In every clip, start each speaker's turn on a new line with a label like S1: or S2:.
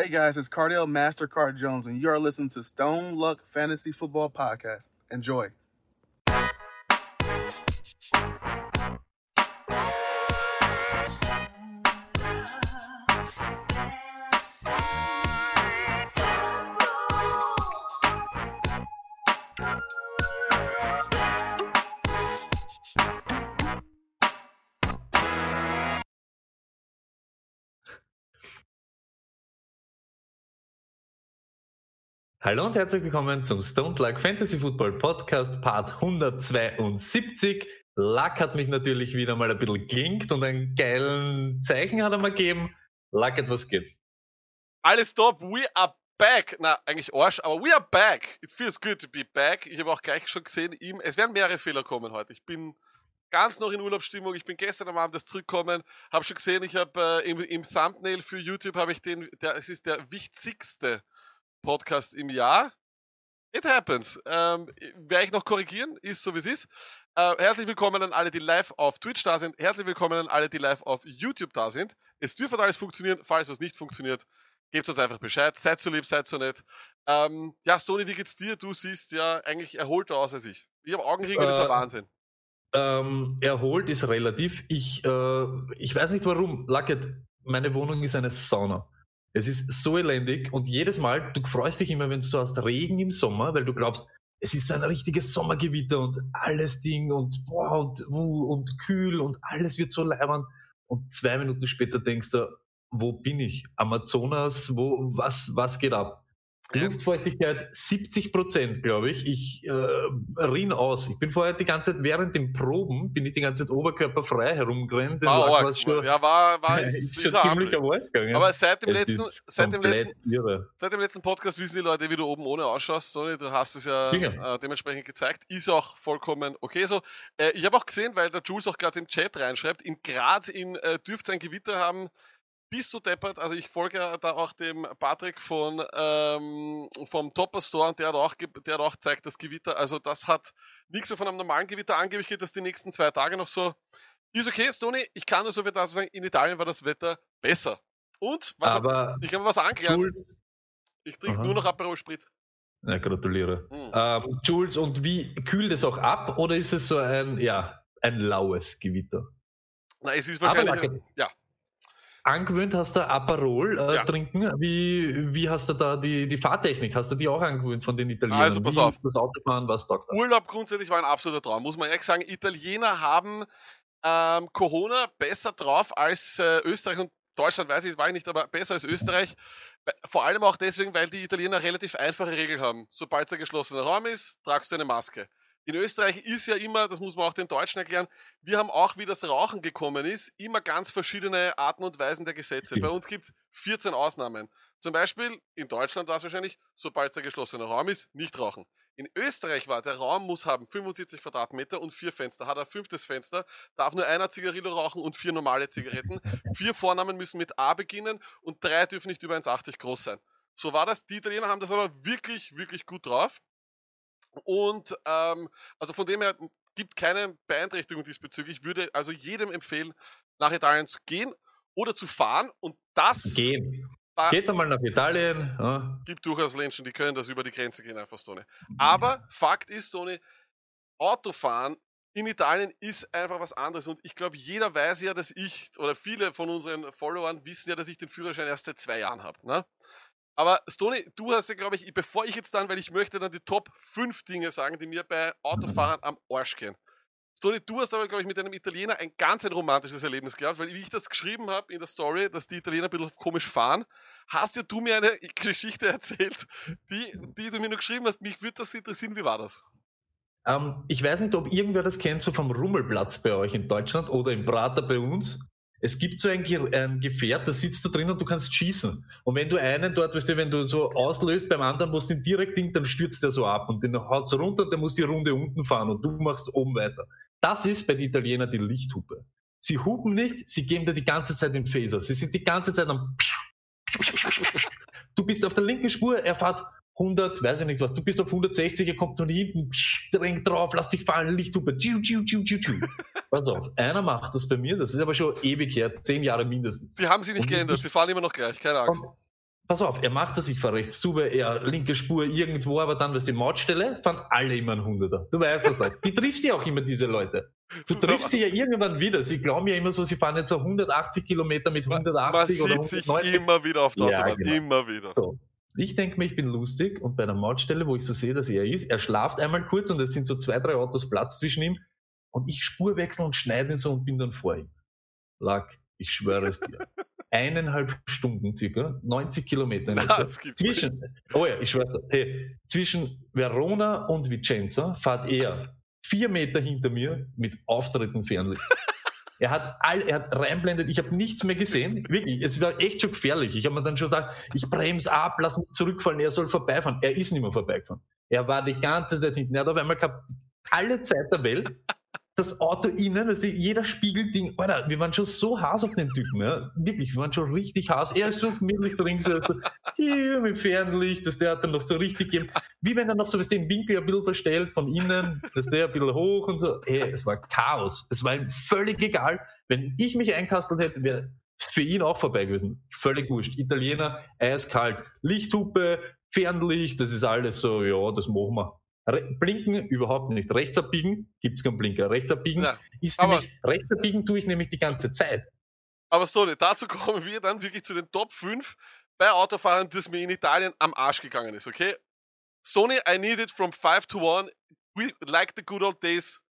S1: Hey guys, it's Cardale Mastercard Jones, and you are listening to Stone Luck Fantasy Football Podcast. Enjoy.
S2: Hallo und herzlich willkommen zum Stone Luck Fantasy Football Podcast Part 172. Luck hat mich natürlich wieder mal ein bisschen klingt und einen geilen Zeichen hat er mir gegeben. Luck, was geht?
S3: Alles top, we are back. Na, eigentlich Arsch, aber we are back. It feels good to be back. Ich habe auch gleich schon gesehen, ihm, es werden mehrere Fehler kommen heute. Ich bin ganz noch in Urlaubsstimmung. Ich bin gestern am Abend das zurückgekommen, habe schon gesehen, ich habe äh, im, im Thumbnail für YouTube habe ich den, der, es ist der wichtigste Podcast im Jahr. It happens. Ähm, Werde ich noch korrigieren, ist so wie es ist. Äh, herzlich willkommen an alle, die live auf Twitch da sind. Herzlich willkommen an alle, die live auf YouTube da sind. Es dürfte alles funktionieren. Falls was nicht funktioniert, gebt uns einfach Bescheid. Seid so lieb, seid so nett. Ähm, ja, Stony, wie geht's dir? Du siehst ja eigentlich erholter aus als ich. Ich habe Augenringe, das ist ein
S2: Äh,
S3: Wahnsinn.
S2: Ähm, erholt ist relativ. Ich, äh, ich weiß nicht warum. Lucket, meine Wohnung ist eine Sauna. Es ist so elendig und jedes Mal, du freust dich immer, wenn du so hast Regen im Sommer, weil du glaubst, es ist so ein richtiges Sommergewitter und alles Ding und boah und, uh, und kühl und alles wird so leibend. Und zwei Minuten später denkst du, wo bin ich? Amazonas, wo, was, was geht ab? Luftfeuchtigkeit 70 Prozent, glaube ich. Ich äh, rinn aus. Ich bin vorher die ganze Zeit während den Proben, bin ich die ganze Zeit oberkörperfrei herumgerannt.
S3: War arg.
S2: schon,
S3: Ja, war, war,
S2: ist,
S3: ist,
S2: schon ziemlich am gegangen.
S3: Aber seit dem
S2: Es
S3: letzten, seit dem letzten,
S2: Irre.
S3: Seit dem letzten Podcast wissen die Leute, wie du oben ohne ausschaust. Toni. Du hast es ja äh, dementsprechend gezeigt. Ist auch vollkommen okay so. Äh, ich habe auch gesehen, weil der Jules auch gerade im Chat reinschreibt, in Graz in, äh, dürfte ein Gewitter haben. Bist du deppert? Also ich folge ja da auch dem Patrick von ähm, vom Topper Store und der hat auch der hat auch zeigt das Gewitter. Also das hat nichts mehr von einem normalen Gewitter. Angeblich geht das die nächsten zwei Tage noch so. Ist okay, Stony. Ich kann nur so viel dazu sagen, in Italien war das Wetter besser. Und was hab,
S2: Aber
S3: ich habe was angelernt.
S2: Jules,
S3: Ich trinke nur noch Aperol Sprit.
S2: ja, gratuliere.
S3: Mhm.
S2: Ähm, Jules, und wie kühlt es auch ab oder ist es so ein, ja, ein laues Gewitter?
S3: Na, es ist
S2: Aber
S3: wahrscheinlich.
S2: Lacke,
S3: ja.
S2: Angewöhnt hast du Aperol äh,
S3: Ja.
S2: trinken. Wie, wie hast du da die, die Fahrtechnik? Hast du die auch angewöhnt von den Italienern?
S3: Also, pass
S2: wie
S3: auf.
S2: Das Autofahren, was da?
S3: Urlaub grundsätzlich war ein absoluter Traum, muss man ehrlich sagen. Italiener haben ähm, Corona besser drauf als äh, Österreich und Deutschland, weiß ich, war ich nicht, aber besser als Österreich. Weil- Vor allem auch deswegen, weil die Italiener relativ einfache Regeln haben. Sobald es ein geschlossener Raum ist, tragst du eine Maske. In Österreich ist ja immer, das muss man auch den Deutschen erklären, wir haben auch, wie das Rauchen gekommen ist, immer ganz verschiedene Arten und Weisen der Gesetze. Bei uns gibt es 14 Ausnahmen. Zum Beispiel, in Deutschland war es wahrscheinlich, sobald es ein geschlossener Raum ist, nicht rauchen. In Österreich war, der Raum muss haben 75 Quadratmeter und vier Fenster. Hat er ein fünftes Fenster, darf nur einer Zigarillo rauchen und vier normale Zigaretten. Vier Vornamen müssen mit A beginnen und drei dürfen nicht über 1,80 groß sein. So war das. Die Italiener haben das aber wirklich, wirklich gut drauf. Und ähm, also von dem her gibt keine Beeinträchtigung diesbezüglich. Ich würde also jedem empfehlen, nach Italien zu gehen oder zu fahren. Und das
S2: Gehen.
S3: war,
S2: Geht's einmal nach Italien. Ja.
S3: gibt durchaus Menschen, die können das über die Grenze gehen, einfach Stone. Aber Fakt ist, Stone, Autofahren in Italien ist einfach was anderes. Und ich glaube, jeder weiß ja, dass ich, oder viele von unseren Followern wissen ja, dass ich den Führerschein erst seit zwei Jahren habe. Ne? Aber Stony, du hast ja, glaube ich, bevor ich jetzt dann, weil ich möchte dann die Top 5 Dinge sagen, die mir bei Autofahrern am Arsch gehen. Stony, du hast aber, glaube ich, mit einem Italiener ein ganz ein romantisches Erlebnis gehabt, weil wie ich das geschrieben habe in der Story, dass die Italiener ein bisschen komisch fahren, hast ja du mir eine Geschichte erzählt, die, die du mir nur geschrieben hast. Mich würde das interessieren, wie war das?
S2: Ähm, ich weiß nicht, ob irgendwer das kennt, so vom Rummelplatz bei euch in Deutschland oder im Prater bei uns. Es gibt so ein, ein Gefährt, da sitzt du drin und du kannst schießen. Und wenn du einen dort, weißt du, wenn du so auslöst beim anderen, musst du ihn direkt ding, dann stürzt der so ab und den haut so runter und der muss die Runde unten fahren und du machst oben weiter. Das ist bei den Italienern die Lichthupe. Sie hupen nicht, sie geben dir die ganze Zeit den Phaser. Sie sind die ganze Zeit am Du bist auf der linken Spur, er fährt 100, weiß ich nicht was, du bist auf 160, er kommt von hinten, drängt drauf, lass dich fallen, Lichthupe, tschiu, tschiu, tschiu, tschiu, tschiu. Pass auf, einer macht das bei mir, das ist aber schon ewig her, zehn Jahre mindestens.
S3: Die haben sie nicht
S2: Und
S3: geändert,
S2: ich-
S3: sie fahren immer noch gleich, keine Angst.
S2: Und pass auf, er macht das, ich fahre rechts zu, weil er linke Spur irgendwo, aber dann, was die Mautstelle, fahren alle immer ein Hunderter. Du weißt das doch. Die triffst ja auch immer, diese Leute. Du triffst sie ja irgendwann wieder. Sie glauben ja immer so, sie fahren jetzt so 180 Kilometer mit 180
S3: Man
S2: oder
S3: sieht sich
S2: 190.
S3: immer wieder auf der
S2: Ja,
S3: Autobahn.
S2: genau.
S3: Immer wieder.
S2: So. Ich denke mir, ich bin lustig und bei der Mautstelle, wo ich so sehe, dass er ist, er schlaft einmal kurz und es sind so zwei, drei Autos Platz zwischen ihm und ich Spurwechsel und schneide ihn so und bin dann vor ihm. Lack, ich schwöre es dir. Eineinhalb Stunden circa, 90 Kilometer.
S3: Das
S2: zwischen, oh ja, ich schwöre dir, hey, zwischen Verona und Vicenza fährt er vier Meter hinter mir mit auftreten Fernlicht. Er hat all, er hat reinblendet, ich habe nichts mehr gesehen. Wirklich, es war echt schon gefährlich. Ich habe mir dann schon gedacht, ich bremse ab, lass mich zurückfallen, er soll vorbeifahren. Er ist nicht mehr vorbeigefahren. Er war die ganze Zeit hinten. Er hat auf einmal gehabt, alle Zeit der Welt, das Auto innen, also jeder Spiegelding, Alter, wir waren schon so Hass auf den Typen, ja. Wirklich, wir waren schon richtig Hass. Er ist so gemütlich drin, so, so mit Fernlicht, dass der hat dann noch so richtig gegeben, wie wenn er noch so den Winkel ein bisschen verstellt von innen, dass der ein bisschen hoch und so. Hey, es war Chaos. Es war ihm völlig egal. Wenn ich mich einkastelt hätte, wäre es für ihn auch vorbei gewesen. Völlig wurscht. Italiener, eiskalt. Lichthupe, Fernlicht, das ist alles so, ja, das machen wir. Blinken überhaupt nicht. Rechts abbiegen gibt's keinen Blinker. Rechts abbiegen
S3: Na,
S2: ist nämlich, rechts abbiegen tue ich nämlich die ganze Zeit.
S3: Aber so, dazu kommen wir dann wirklich zu den Top 5 bei Autofahrern, das mir in Italien am Arsch gegangen ist, okay? Sony, I need it from 5 to 1. We like the good old days.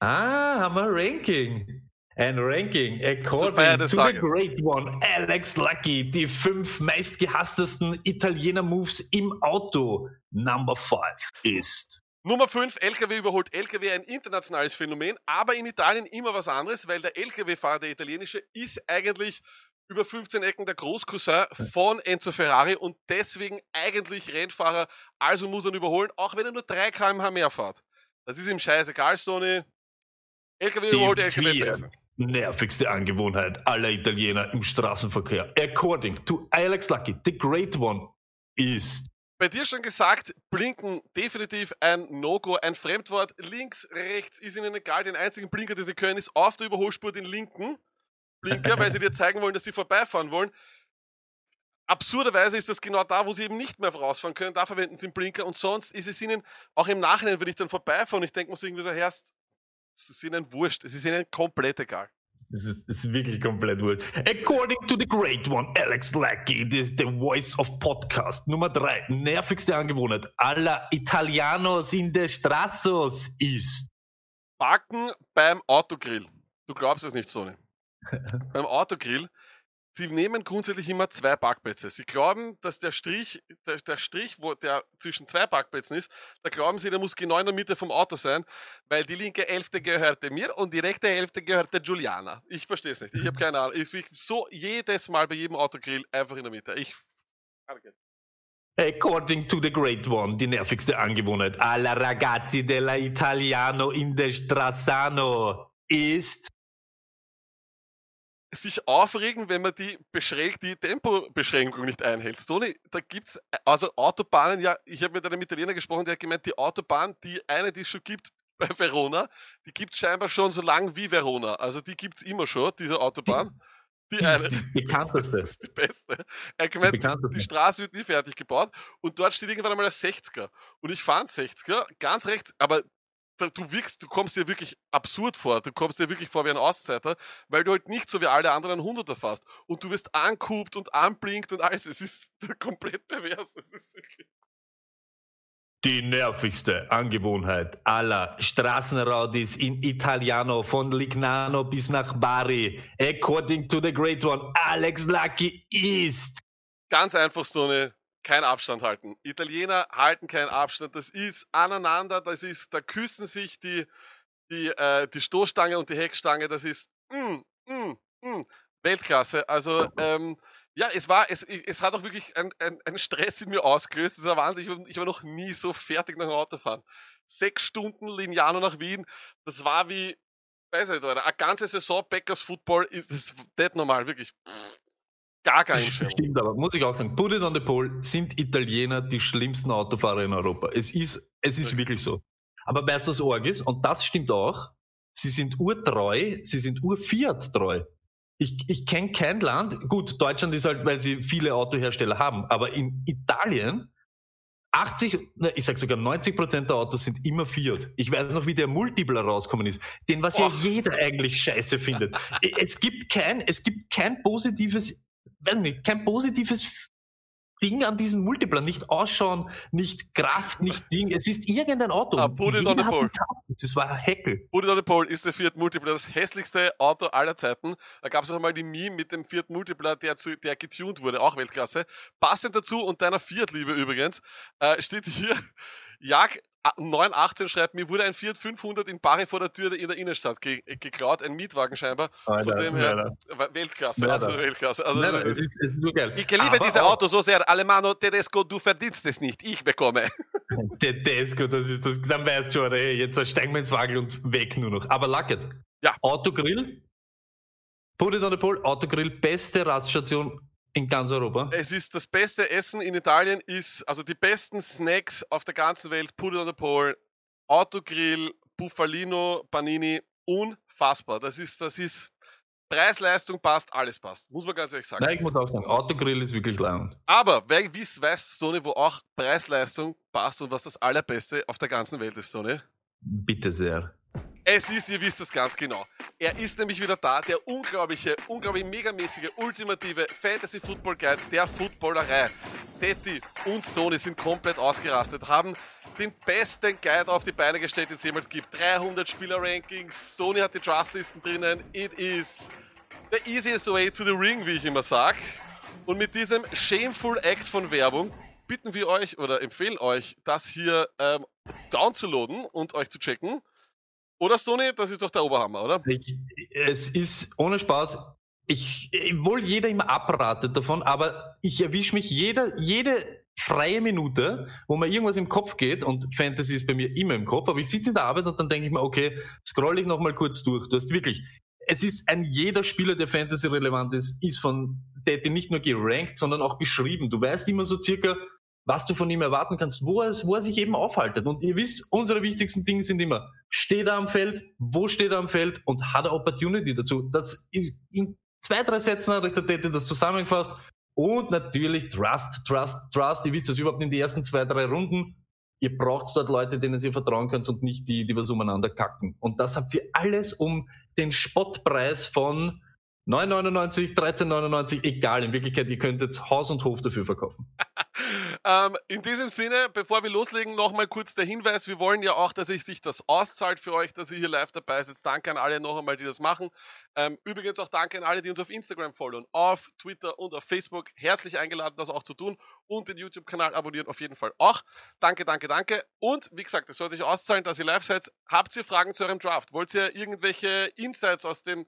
S2: Ah, haben wir ein Ranking. Ein Ranking according to the great one, Alex Lucky, die fünf meistgehasstesten Italiener-Moves im Auto. Number 5 ist.
S3: Nummer 5, LKW überholt LKW, ein internationales Phänomen, aber in Italien immer was anderes, weil der LKW-Fahrer, der italienische, ist eigentlich über 15 Ecken der Großcousin von Enzo Ferrari und deswegen eigentlich Rennfahrer, also muss er ihn überholen, auch wenn er nur 3 km/h mehr fährt. Das ist ihm scheißegal, Sony. LKW überholt LKW besser.
S2: Nervigste Angewohnheit aller Italiener im Straßenverkehr. According to Alex Lucky, the great one ist.
S3: Bei dir schon gesagt, blinken definitiv ein No-Go, ein Fremdwort. Links, rechts ist ihnen egal. Den einzigen Blinker, den sie können, ist auf der Überholspur den linken Blinker, weil sie dir zeigen wollen, dass sie vorbeifahren wollen. Absurderweise ist das genau da, wo sie eben nicht mehr vorausfahren können. Da verwenden sie einen Blinker und sonst ist es ihnen auch im Nachhinein, wenn ich dann vorbeifahre und ich denke so irgendwie so, Herrst, es ist ihnen wurscht. Es ist ihnen komplett egal.
S2: Es ist, es ist wirklich komplett wurscht. According to the great one, Alex Lucky, this is the voice of podcast. Nummer drei, nervigste Angewohnheit aller Italianos in der Straßos ist.
S3: Backen beim Autogrill. Du glaubst es nicht, Sony. beim Autogrill, sie nehmen grundsätzlich immer zwei Parkplätze. Sie glauben, dass der Strich, der, der Strich, wo der zwischen zwei Parkplätzen ist, da glauben sie, der muss genau in der Mitte vom Auto sein, weil die linke Hälfte gehörte mir und die rechte Hälfte gehörte Juliana. Ich verstehe es nicht. Ich habe keine Ahnung. Ich so jedes Mal bei jedem Autogrill einfach in der Mitte. Ich.
S2: According to the great one, die nervigste Angewohnheit aller ragazzi della Italiano in der Strassano ist.
S3: Sich aufregen, wenn man die beschränkt, die Tempobeschränkung nicht einhält. Toni, da gibt's also Autobahnen, ja, ich habe mit einem Italiener gesprochen, der hat gemeint, die Autobahn, die eine, die es schon gibt bei Verona, die gibt's scheinbar schon so lang wie Verona. Also die gibt's immer schon, diese Autobahn. Die
S2: Die
S3: eine.
S2: die bekannteste.
S3: Die beste. Er hat
S2: Die
S3: gemeint,
S2: bekannteste.
S3: die Straße wird nie fertig gebaut und dort steht irgendwann einmal der 60er. Und ich fahre einen 60er, ganz rechts, aber du wirkst, du kommst dir wirklich absurd vor. Du kommst dir wirklich vor wie ein Auszeiter, weil du halt nicht so wie alle anderen 100er fährst. Und du wirst angehupt und anblinkt und alles. Es ist komplett pervers. Es ist wirklich
S2: Die nervigste Angewohnheit aller Straßenraudis in Italiano von Lignano bis nach Bari, according to the great one, Alex Lucky ist.
S3: ganz einfach so eine kein Abstand halten. Italiener halten keinen Abstand. Das ist aneinander, das ist, da küssen sich die, die, äh, die Stoßstange und die Heckstange. Das ist mm, mm, mm, Weltklasse. Also, ähm, ja, es war, es, es hat auch wirklich ein, ein, Stress in mir ausgelöst. Das ein Wahnsinn. Ich war, war noch nie so fertig nach dem Autofahren. Sechs Stunden Lignano nach Wien. Das war wie, weiß ich nicht, eine ganze Saison Beckers Football das ist nicht normal, wirklich. Gar keine Einstellung.
S2: Stimmt aber, muss ich auch sagen, put it on the pole, sind Italiener die schlimmsten Autofahrer in Europa. Es ist, es ist
S3: Richtig.
S2: wirklich so. Aber weißt du, was arg ist? Und das stimmt auch. Sie sind urtreu, sie sind ur-Fiat treu. Ich, ich kenne kein Land, gut, Deutschland ist halt, weil sie viele Autohersteller haben, aber in Italien 80, ne, ich sag sogar 90 Prozent der Autos sind immer Fiat. Ich weiß noch, wie der Multipler rausgekommen ist, den was ja jeder eigentlich scheiße findet. es gibt kein, es gibt kein positives, weiß nicht, kein positives Ding an diesem Multiplan. Nicht ausschauen, nicht Kraft, nicht Ding. Es ist irgendein Auto.
S3: Ah, put it on the pole.
S2: Das war Heckel.
S3: Put it on the pole ist der Fiat Multipla das hässlichste Auto aller Zeiten. Da gab es auch mal die Meme mit dem Fiat Multipla, der, zu, der getuned wurde, auch Weltklasse. Passend dazu und deiner Fiat-Liebe übrigens, äh, steht hier, Jag 918 schreibt, mir wurde ein Fiat 500 in Bari vor der Tür in der Innenstadt ge geklaut, ein Mietwagen scheinbar. Alter, Von dem her, Alter. Weltklasse,
S2: Alter.
S3: absolute Weltklasse. Also,
S2: Alter, ist, ist so.
S3: Ich liebe diese Autos so sehr. Alemano Tedesco, du verdienst es nicht, ich bekomme.
S2: Tedesco, das ist das, dann weißt du schon, ey, jetzt steigen wir ins Wagel und weg nur noch. Aber Lucket.
S3: Ja.
S2: Autogrill. Put it on the pole. Autogrill, beste Raststation in ganz Europa.
S3: Es ist das beste Essen in Italien, ist also die besten Snacks auf der ganzen Welt. Put it on the pole, Autogrill, Buffalino, Panini, unfassbar. Das ist, das ist Preis-Leistung passt, alles passt. Muss man ganz ehrlich sagen.
S2: Nein, ich muss auch sagen, Autogrill ist wirklich leibend.
S3: Aber wer wiss, weiß Sony, wo auch Preis-Leistung passt und was das Allerbeste auf der ganzen Welt ist, Sony?
S2: Bitte sehr.
S3: Es ist, ihr wisst es ganz genau. Er ist nämlich wieder da, der unglaubliche, unglaublich megamäßige, ultimative Fantasy Football Guide der Footballerei. Detti und Stoney sind komplett ausgerastet, haben den besten Guide auf die Beine gestellt, den es jemals gibt. 300 Spieler-Rankings, Stoney hat die Trustlisten drinnen. It is the easiest way to the ring, wie ich immer sag. Und mit diesem shameful Act von Werbung bitten wir euch oder empfehlen euch, das hier ähm, downzuladen und euch zu checken. Oder Stoney, das ist doch der Oberhammer, oder?
S2: Ich, es ist ohne Spaß. Ich, wohl jeder immer abratet davon, aber ich erwische mich jede, jede freie Minute, wo mir irgendwas im Kopf geht und Fantasy ist bei mir immer im Kopf, aber ich sitze in der Arbeit und dann denke ich mir, okay, scroll ich nochmal kurz durch. Du hast wirklich, es ist ein jeder Spieler, der Fantasy relevant ist, ist von Daddy nicht nur gerankt, sondern auch beschrieben. Du weißt immer so circa, was du von ihm erwarten kannst, wo er, wo er sich eben aufhaltet. Und ihr wisst, unsere wichtigsten Dinge sind immer, steht er am Feld, wo steht er am Feld und hat er Opportunity dazu. Das in, zwei, drei Sätzen hat der Tete das zusammengefasst. Und natürlich Trust, Trust, Trust. Ihr wisst das überhaupt in die ersten zwei, drei Runden. Ihr braucht dort Leute, denen ihr vertrauen könnt und nicht die, die was umeinander kacken. Und das habt ihr alles um den Spottpreis von 9,99, 13,99, egal. In Wirklichkeit, ihr könnt jetzt Haus und Hof dafür verkaufen.
S3: Ähm, in diesem Sinne, bevor wir loslegen, nochmal kurz der Hinweis. Wir wollen ja auch, dass sich das auszahlt für euch, dass ihr hier live dabei seid. Danke an alle noch einmal, die das machen. Ähm, übrigens auch danke an alle, die uns auf Instagram folgen, auf Twitter und auf Facebook. Herzlich eingeladen, das auch zu tun. Und den YouTube-Kanal abonnieren auf jeden Fall auch. Danke, danke, danke. Und wie gesagt, es soll sich auszahlen, dass ihr live seid. Habt ihr Fragen zu eurem Draft? Wollt ihr irgendwelche Insights aus dem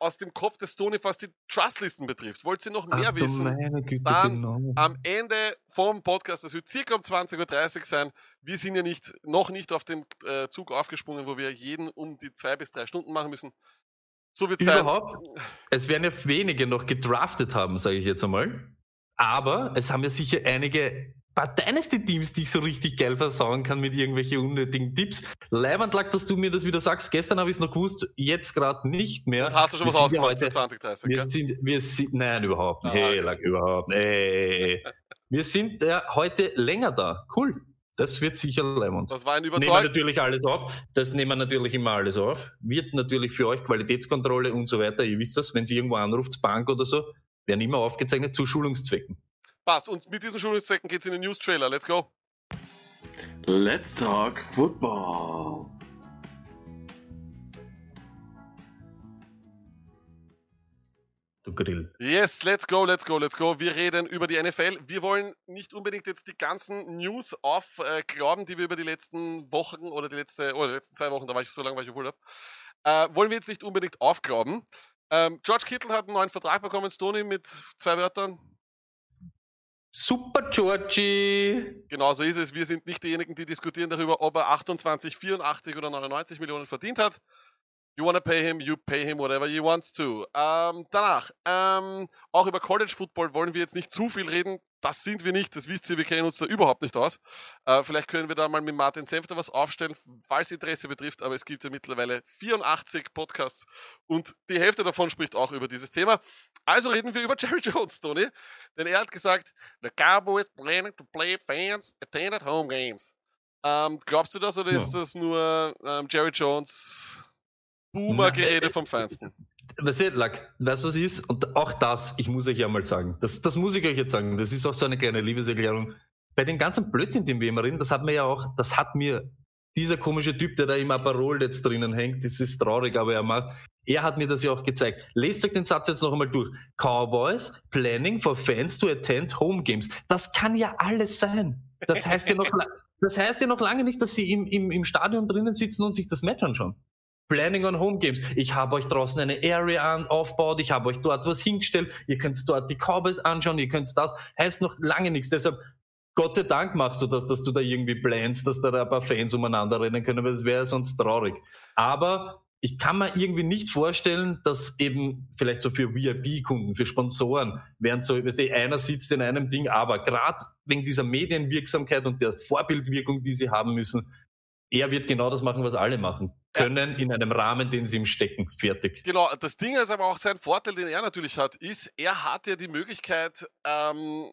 S3: aus dem Kopf des Tony, was die Trustlisten betrifft. Wollt ihr noch mehr
S2: Ach
S3: wissen?
S2: meine Güte,
S3: Dann
S2: genau.
S3: am Ende vom Podcast, das wird circa um 20.30 Uhr sein. Wir sind ja nicht, noch nicht auf den äh, Zug aufgesprungen, wo wir jeden um die zwei bis drei Stunden machen müssen. So wird sein.
S2: Überhaupt? Es werden ja wenige noch gedraftet haben, sage ich jetzt einmal. Aber es haben ja sicher einige paar Dynasty-Teams, die ich so richtig geil versauen kann mit irgendwelchen unnötigen Tipps. Leiband lag, dass du mir das wieder sagst. Gestern habe ich es noch gewusst, jetzt gerade nicht mehr.
S3: Und hast du schon
S2: Wir
S3: was ausgemacht für
S2: heute-
S3: 2030?
S2: Wir
S3: gell?
S2: sind, wir sind, nein, überhaupt nicht.
S3: Ah,
S2: Hey, lag überhaupt nicht. Hey. Wir sind ja heute länger da. Cool. Das wird sicher leibend.
S3: Das war ein
S2: Nehmen wir natürlich alles auf. Das nehmen wir natürlich immer alles auf. Wird natürlich für euch Qualitätskontrolle und so weiter. Ihr wisst das, wenn Sie irgendwo anruft, Bank oder so, werden immer aufgezeichnet zu Schulungszwecken.
S3: Passt. Und mit diesen Schulungszwecken geht's in den News-Trailer. Let's go.
S4: Let's talk football.
S2: Du Grill.
S3: Yes, let's go, let's go, let's go. Wir reden über die NFL. Wir wollen nicht unbedingt jetzt die ganzen News aufglauben, die wir über die letzten Wochen oder die letzte, oder die letzten zwei Wochen, da war ich so lange, weil ich Urlaub, äh, wollen wir jetzt nicht unbedingt aufglauben. Ähm, George Kittle hat einen neuen Vertrag bekommen, Stoney, mit zwei Wörtern.
S2: Super Georgie!
S3: Genau so ist es. Wir sind nicht diejenigen, die diskutieren darüber, ob er 28, 84 oder 99 Millionen verdient hat. You wanna pay him, you pay him whatever you want to. Ähm, danach, ähm, auch über College Football wollen wir jetzt nicht zu viel reden. Das sind wir nicht, das wisst ihr, wir kennen uns da überhaupt nicht aus. Äh, vielleicht können wir da mal mit Martin Senfter was aufstellen, falls Interesse betrifft, aber es gibt ja mittlerweile 84 Podcasts und die Hälfte davon spricht auch über dieses Thema. Also reden wir über Jerry Jones, Tony, denn er hat gesagt, the Cowboys planning to play fans attended home games. Ähm, glaubst du das oder
S2: Ja.
S3: ist das nur ähm, Jerry Jones Boomer-Gerede vom Feinsten?
S2: Weißt du, Lack, weißt du, was ist? Und auch das, ich muss euch ja mal sagen, das, das muss ich euch jetzt sagen, das ist auch so eine kleine Liebeserklärung. Bei den ganzen Blödsinn, den wir immer reden, das hat mir ja auch, das hat mir dieser komische Typ, der da im Aperol jetzt drinnen hängt, das ist traurig, aber er macht, er hat mir das ja auch gezeigt. Lest euch den Satz jetzt noch einmal durch. Cowboys planning for fans to attend home games. Das kann ja alles sein. Das heißt ja noch, das heißt ja noch lange nicht, dass sie im, im, im Stadion drinnen sitzen und sich das Match anschauen. Planning on Home Games. Ich habe euch draußen eine Area aufgebaut, ich habe euch dort was hingestellt, ihr könnt dort die Cowboys anschauen, ihr könnt das. Heißt noch lange nichts. Deshalb, Gott sei Dank machst du das, dass du da irgendwie planst, dass da ein paar Fans umeinander rennen können, weil das wäre sonst traurig. Aber ich kann mir irgendwie nicht vorstellen, dass eben vielleicht so für VIP-Kunden, für Sponsoren, während so, weißt du, einer sitzt in einem Ding, aber gerade wegen dieser Medienwirksamkeit und der Vorbildwirkung, die sie haben müssen, er wird genau das machen, was alle machen können, in einem Rahmen, den sie ihm stecken. Fertig.
S3: Genau, das Ding ist aber auch sein Vorteil, den er natürlich hat, ist, er hat ja die Möglichkeit, ähm,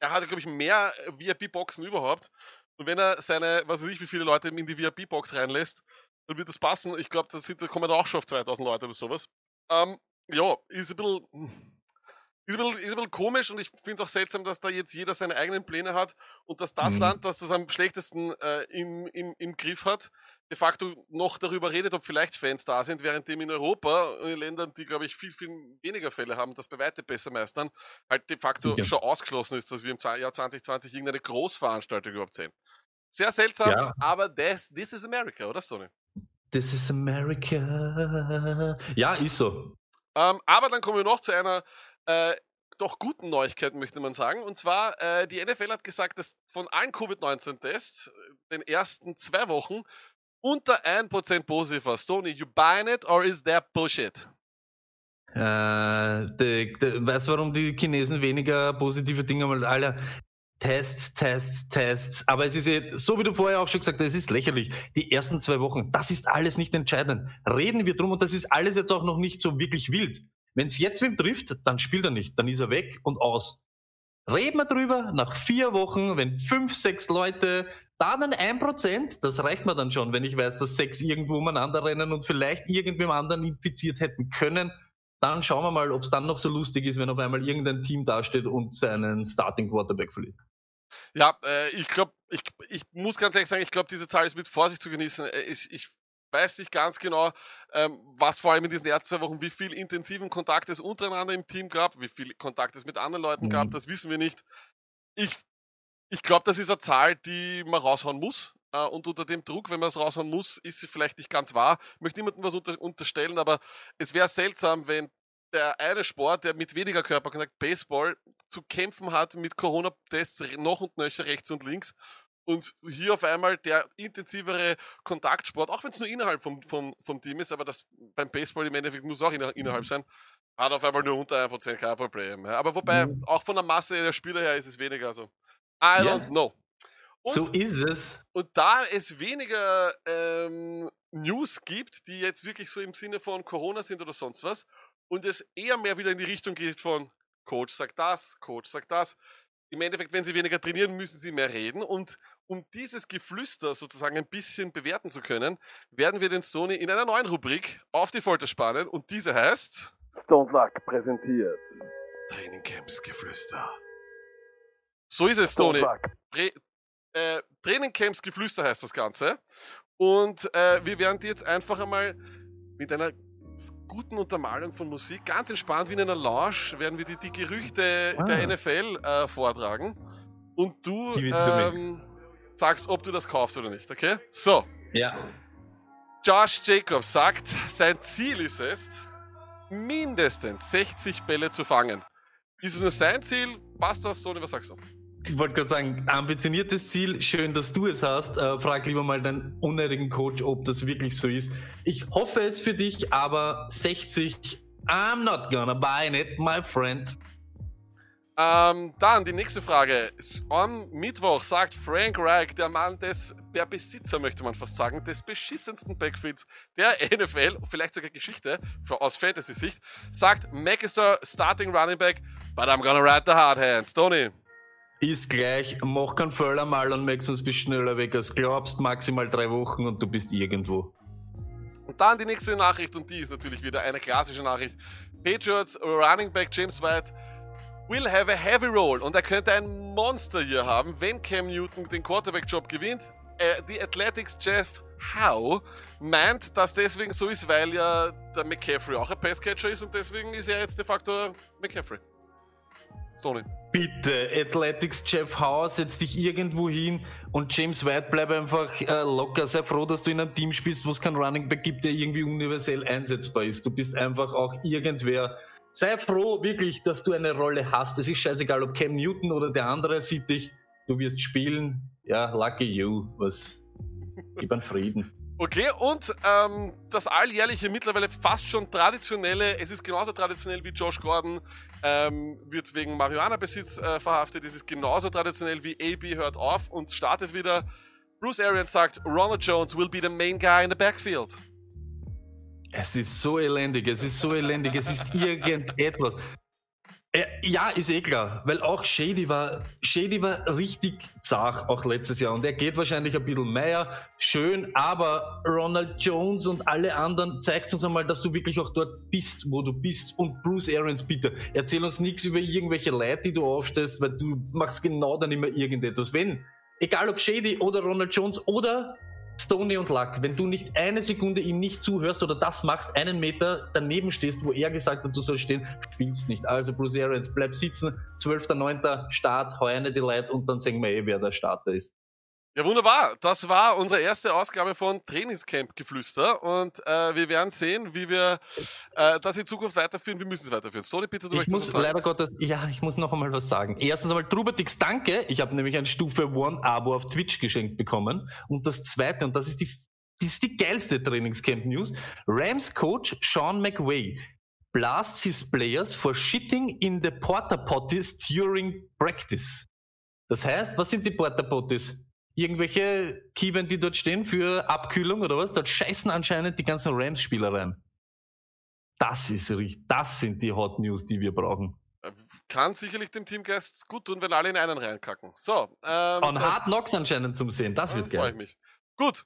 S3: er hat, glaube ich, mehr VIP-Boxen überhaupt. Und wenn er seine, was weiß ich, wie viele Leute in die VIP-Box reinlässt, dann wird das passen. Ich glaube, da, da kommen auch schon auf 2000 Leute oder sowas. Ähm, ja, ist ein bisschen. Ist ein, bisschen, ist ein bisschen komisch und ich finde es auch seltsam, dass da jetzt jeder seine eigenen Pläne hat und dass das
S2: Mhm.
S3: Land, das das am schlechtesten äh, im, im, im Griff hat, de facto noch darüber redet, ob vielleicht Fans da sind, während dem in Europa und in Ländern, die, glaube ich, viel, viel weniger Fälle haben, das bei weitem besser meistern, halt de facto
S2: Sicher.
S3: schon ausgeschlossen ist, dass wir im Jahr 2020 irgendeine Großveranstaltung überhaupt sehen. Sehr seltsam,
S2: Ja.
S3: aber das, this is America, oder Sony?
S2: This is America. Ja, ist so.
S3: Ähm, aber dann kommen wir noch zu einer äh, doch guten Neuigkeit, möchte man sagen. Und zwar, äh, die NFL hat gesagt, dass von allen Covid-19-Tests, äh, den ersten zwei Wochen, unter 1% positiv war. Stoney, you buying it or is that bullshit?
S2: Äh, de, de, weißt du, warum die Chinesen weniger positive Dinge mal alle Tests, Tests, Tests. Aber es ist ja, so wie du vorher auch schon gesagt hast, es ist lächerlich. Die ersten zwei Wochen, das ist alles nicht entscheidend. Reden wir drum und das ist alles jetzt auch noch nicht so wirklich wild. Wenn es jetzt wem trifft, dann spielt er nicht. Dann ist er weg und aus. Reden wir drüber, nach vier Wochen, wenn fünf, sechs Leute, da dann ein Prozent, das reicht mir dann schon, wenn ich weiß, dass sechs irgendwo umeinander rennen und vielleicht irgendwem anderen infiziert hätten können, dann schauen wir mal, ob es dann noch so lustig ist, wenn auf einmal irgendein Team dasteht und seinen Starting Quarterback verliert.
S3: Ja, äh, ich glaube, ich, ich muss ganz ehrlich sagen, ich glaube, diese Zahl ist mit Vorsicht zu genießen. Äh, Ich, ich weiß nicht ganz genau, ähm, was vor allem in diesen ersten zwei Wochen, wie viel intensiven Kontakt es untereinander im Team gab, wie viel Kontakt es mit anderen Leuten
S2: Mhm.
S3: gab, das wissen wir nicht. Ich, ich glaube, das ist eine Zahl, die man raushauen muss. Äh, und unter dem Druck, wenn man es raushauen muss, ist sie vielleicht nicht ganz wahr. Ich möchte niemandem was unter, unterstellen, aber es wäre seltsam, wenn der eine Sport, der mit weniger Körperkontakt, Baseball, zu kämpfen hat mit Corona-Tests noch und nöcher rechts und links. Und hier auf einmal der intensivere Kontaktsport, auch wenn es nur innerhalb vom, vom, vom Team ist, aber das beim Baseball im Endeffekt muss auch inner, innerhalb sein, hat auf einmal nur unter 1% kein Problem. Ja. Aber wobei,
S2: Mhm.
S3: auch von der Masse der Spieler her ist es weniger. Also, I
S2: Ja.
S3: don't know. Und,
S2: so ist es.
S3: und da es weniger ähm, News gibt, die jetzt wirklich so im Sinne von Corona sind oder sonst was, und es eher mehr wieder in die Richtung geht von Coach sagt das, Coach sagt das. Im Endeffekt, wenn sie weniger trainieren, müssen sie mehr reden. Und um dieses Geflüster sozusagen ein bisschen bewerten zu können, werden wir den Stoney in einer neuen Rubrik auf die Folter spannen. Und diese heißt
S5: Stone Luck präsentiert.
S3: Trainingcamps Geflüster. So ist es.
S5: Luck.
S3: Tra äh, Trainingcamps Geflüster heißt das Ganze. Und äh, wir werden die jetzt einfach einmal mit einer guten Untermalung von Musik, ganz entspannt wie in einer Lounge, werden wir die, die Gerüchte
S2: Ah.
S3: der NFL äh, vortragen. Und du ähm, sagst, ob du das kaufst oder nicht, okay? So,
S2: Ja.
S3: Josh Jacobs sagt, sein Ziel ist es, mindestens 60 Bälle zu fangen. Ist es nur sein Ziel? Passt das, Sony? Was sagst du?
S2: ich wollte gerade sagen, ambitioniertes Ziel, schön, dass du es hast. Äh, frag lieber mal deinen unnötigen Coach, ob das wirklich so ist. Ich hoffe es für dich, aber 60, I'm not gonna buy it, my friend.
S3: Ähm, dann die nächste Frage. Am Mittwoch sagt Frank Reich, der Mann des, der Besitzer, möchte man fast sagen, des beschissensten Backfields der NFL, vielleicht sogar Geschichte, für, aus Fantasy-Sicht, sagt Mac ist der Starting Running Back, but I'm gonna ride the hard hands. Tony.
S2: Ist gleich, mach keinen Fehler mal und Max, sonst bist du schneller weg als glaubst, maximal drei Wochen und du bist irgendwo.
S3: Und dann die nächste Nachricht und die ist natürlich wieder eine klassische Nachricht. Patriots Running Back James White will have a heavy role und er könnte ein Monster hier haben, wenn Cam Newton den Quarterback-Job gewinnt. Äh, die Athletics Jeff Howe meint, dass deswegen so ist, weil ja der McCaffrey auch ein Passcatcher ist und deswegen ist er jetzt de facto McCaffrey. Tony.
S2: Bitte, Athletics Jeff Howe, setz dich irgendwo hin und James White bleib einfach äh, locker. Sei froh, dass du in einem Team spielst, wo es keinen Running Back gibt, der irgendwie universell einsetzbar ist. Du bist einfach auch irgendwer. Sei froh wirklich, dass du eine Rolle hast. Es ist scheißegal, ob Cam Newton oder der andere sieht dich. Du wirst spielen. Ja, lucky you. Was? Gib an Frieden.
S3: Okay, und ähm, das alljährliche, mittlerweile fast schon traditionelle, es ist genauso traditionell wie Josh Gordon, ähm, wird wegen Marihuana-Besitz äh, verhaftet, es ist genauso traditionell wie AB hört auf und startet wieder. Bruce Arians sagt, Ronald Jones will be the main guy in the backfield.
S2: Es ist so elendig, es ist so elendig, es ist irgendetwas. Äh, ja, ist eh klar, weil auch Shady war, Shady war richtig zart, auch letztes Jahr. Und er geht wahrscheinlich ein bisschen mehr, schön, aber Ronald Jones und alle anderen zeigt uns einmal, dass du wirklich auch dort bist, wo du bist. Und Bruce Arians, bitte, erzähl uns nichts über irgendwelche Leute, die du aufstellst, weil du machst genau dann immer irgendetwas. Wenn, egal ob Shady oder Ronald Jones oder Stoney und Luck, wenn du nicht eine Sekunde ihm nicht zuhörst oder das machst, einen Meter daneben stehst, wo er gesagt hat, du sollst stehen, spielst nicht. Also Bruce Arians, bleib sitzen, 12.09. Start, hau eine die Leute und dann sehen wir eh, wer der Starter ist.
S3: Ja, wunderbar. Das war unsere erste Ausgabe von Trainingscamp-Geflüster und äh, wir werden sehen, wie wir äh, das in Zukunft weiterführen. Wir müssen es weiterführen. Sorry, bitte, du
S2: ich muss leider Gottes, ja, ich muss noch einmal was sagen. Erstens einmal Trubertix, danke. Ich habe nämlich ein Stufe One Abo auf Twitch geschenkt bekommen. Und das zweite, und das ist die, das ist die geilste Trainingscamp-News. Rams Coach Sean McWay blasts his players for shitting in the porta potties during practice. Das heißt, was sind die porta potties? Irgendwelche Keyben, die dort stehen für Abkühlung oder was? Dort scheißen anscheinend die ganzen Rams-Spieler rein. Das ist richtig. Das sind die Hot News, die wir brauchen.
S3: Kann sicherlich dem Teamgeist gut tun, wenn alle in einen reinkacken. So.
S2: Ähm, On Hard Knocks anscheinend zum Sehen. Das wird geil. Freue ich mich.
S3: Gut.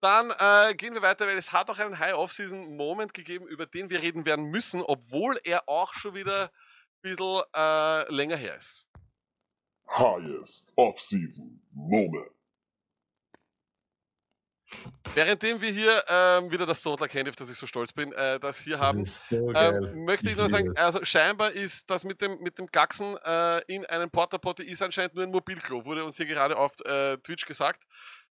S3: Dann äh, gehen wir weiter, weil es hat auch einen High-Off-Season-Moment gegeben, über den wir reden werden müssen, obwohl er auch schon wieder ein bisschen äh, länger her ist.
S5: Highest Off-Season Moment.
S3: Währenddem wir hier ähm, wieder das Total Candy, auf das ich so stolz bin, äh, das hier haben, so ähm, möchte ich nur sagen, also scheinbar ist das mit dem, mit dem Gaxen äh, in einem Porta Potty ist anscheinend nur ein Mobilklo, wurde uns hier gerade auf äh, Twitch gesagt.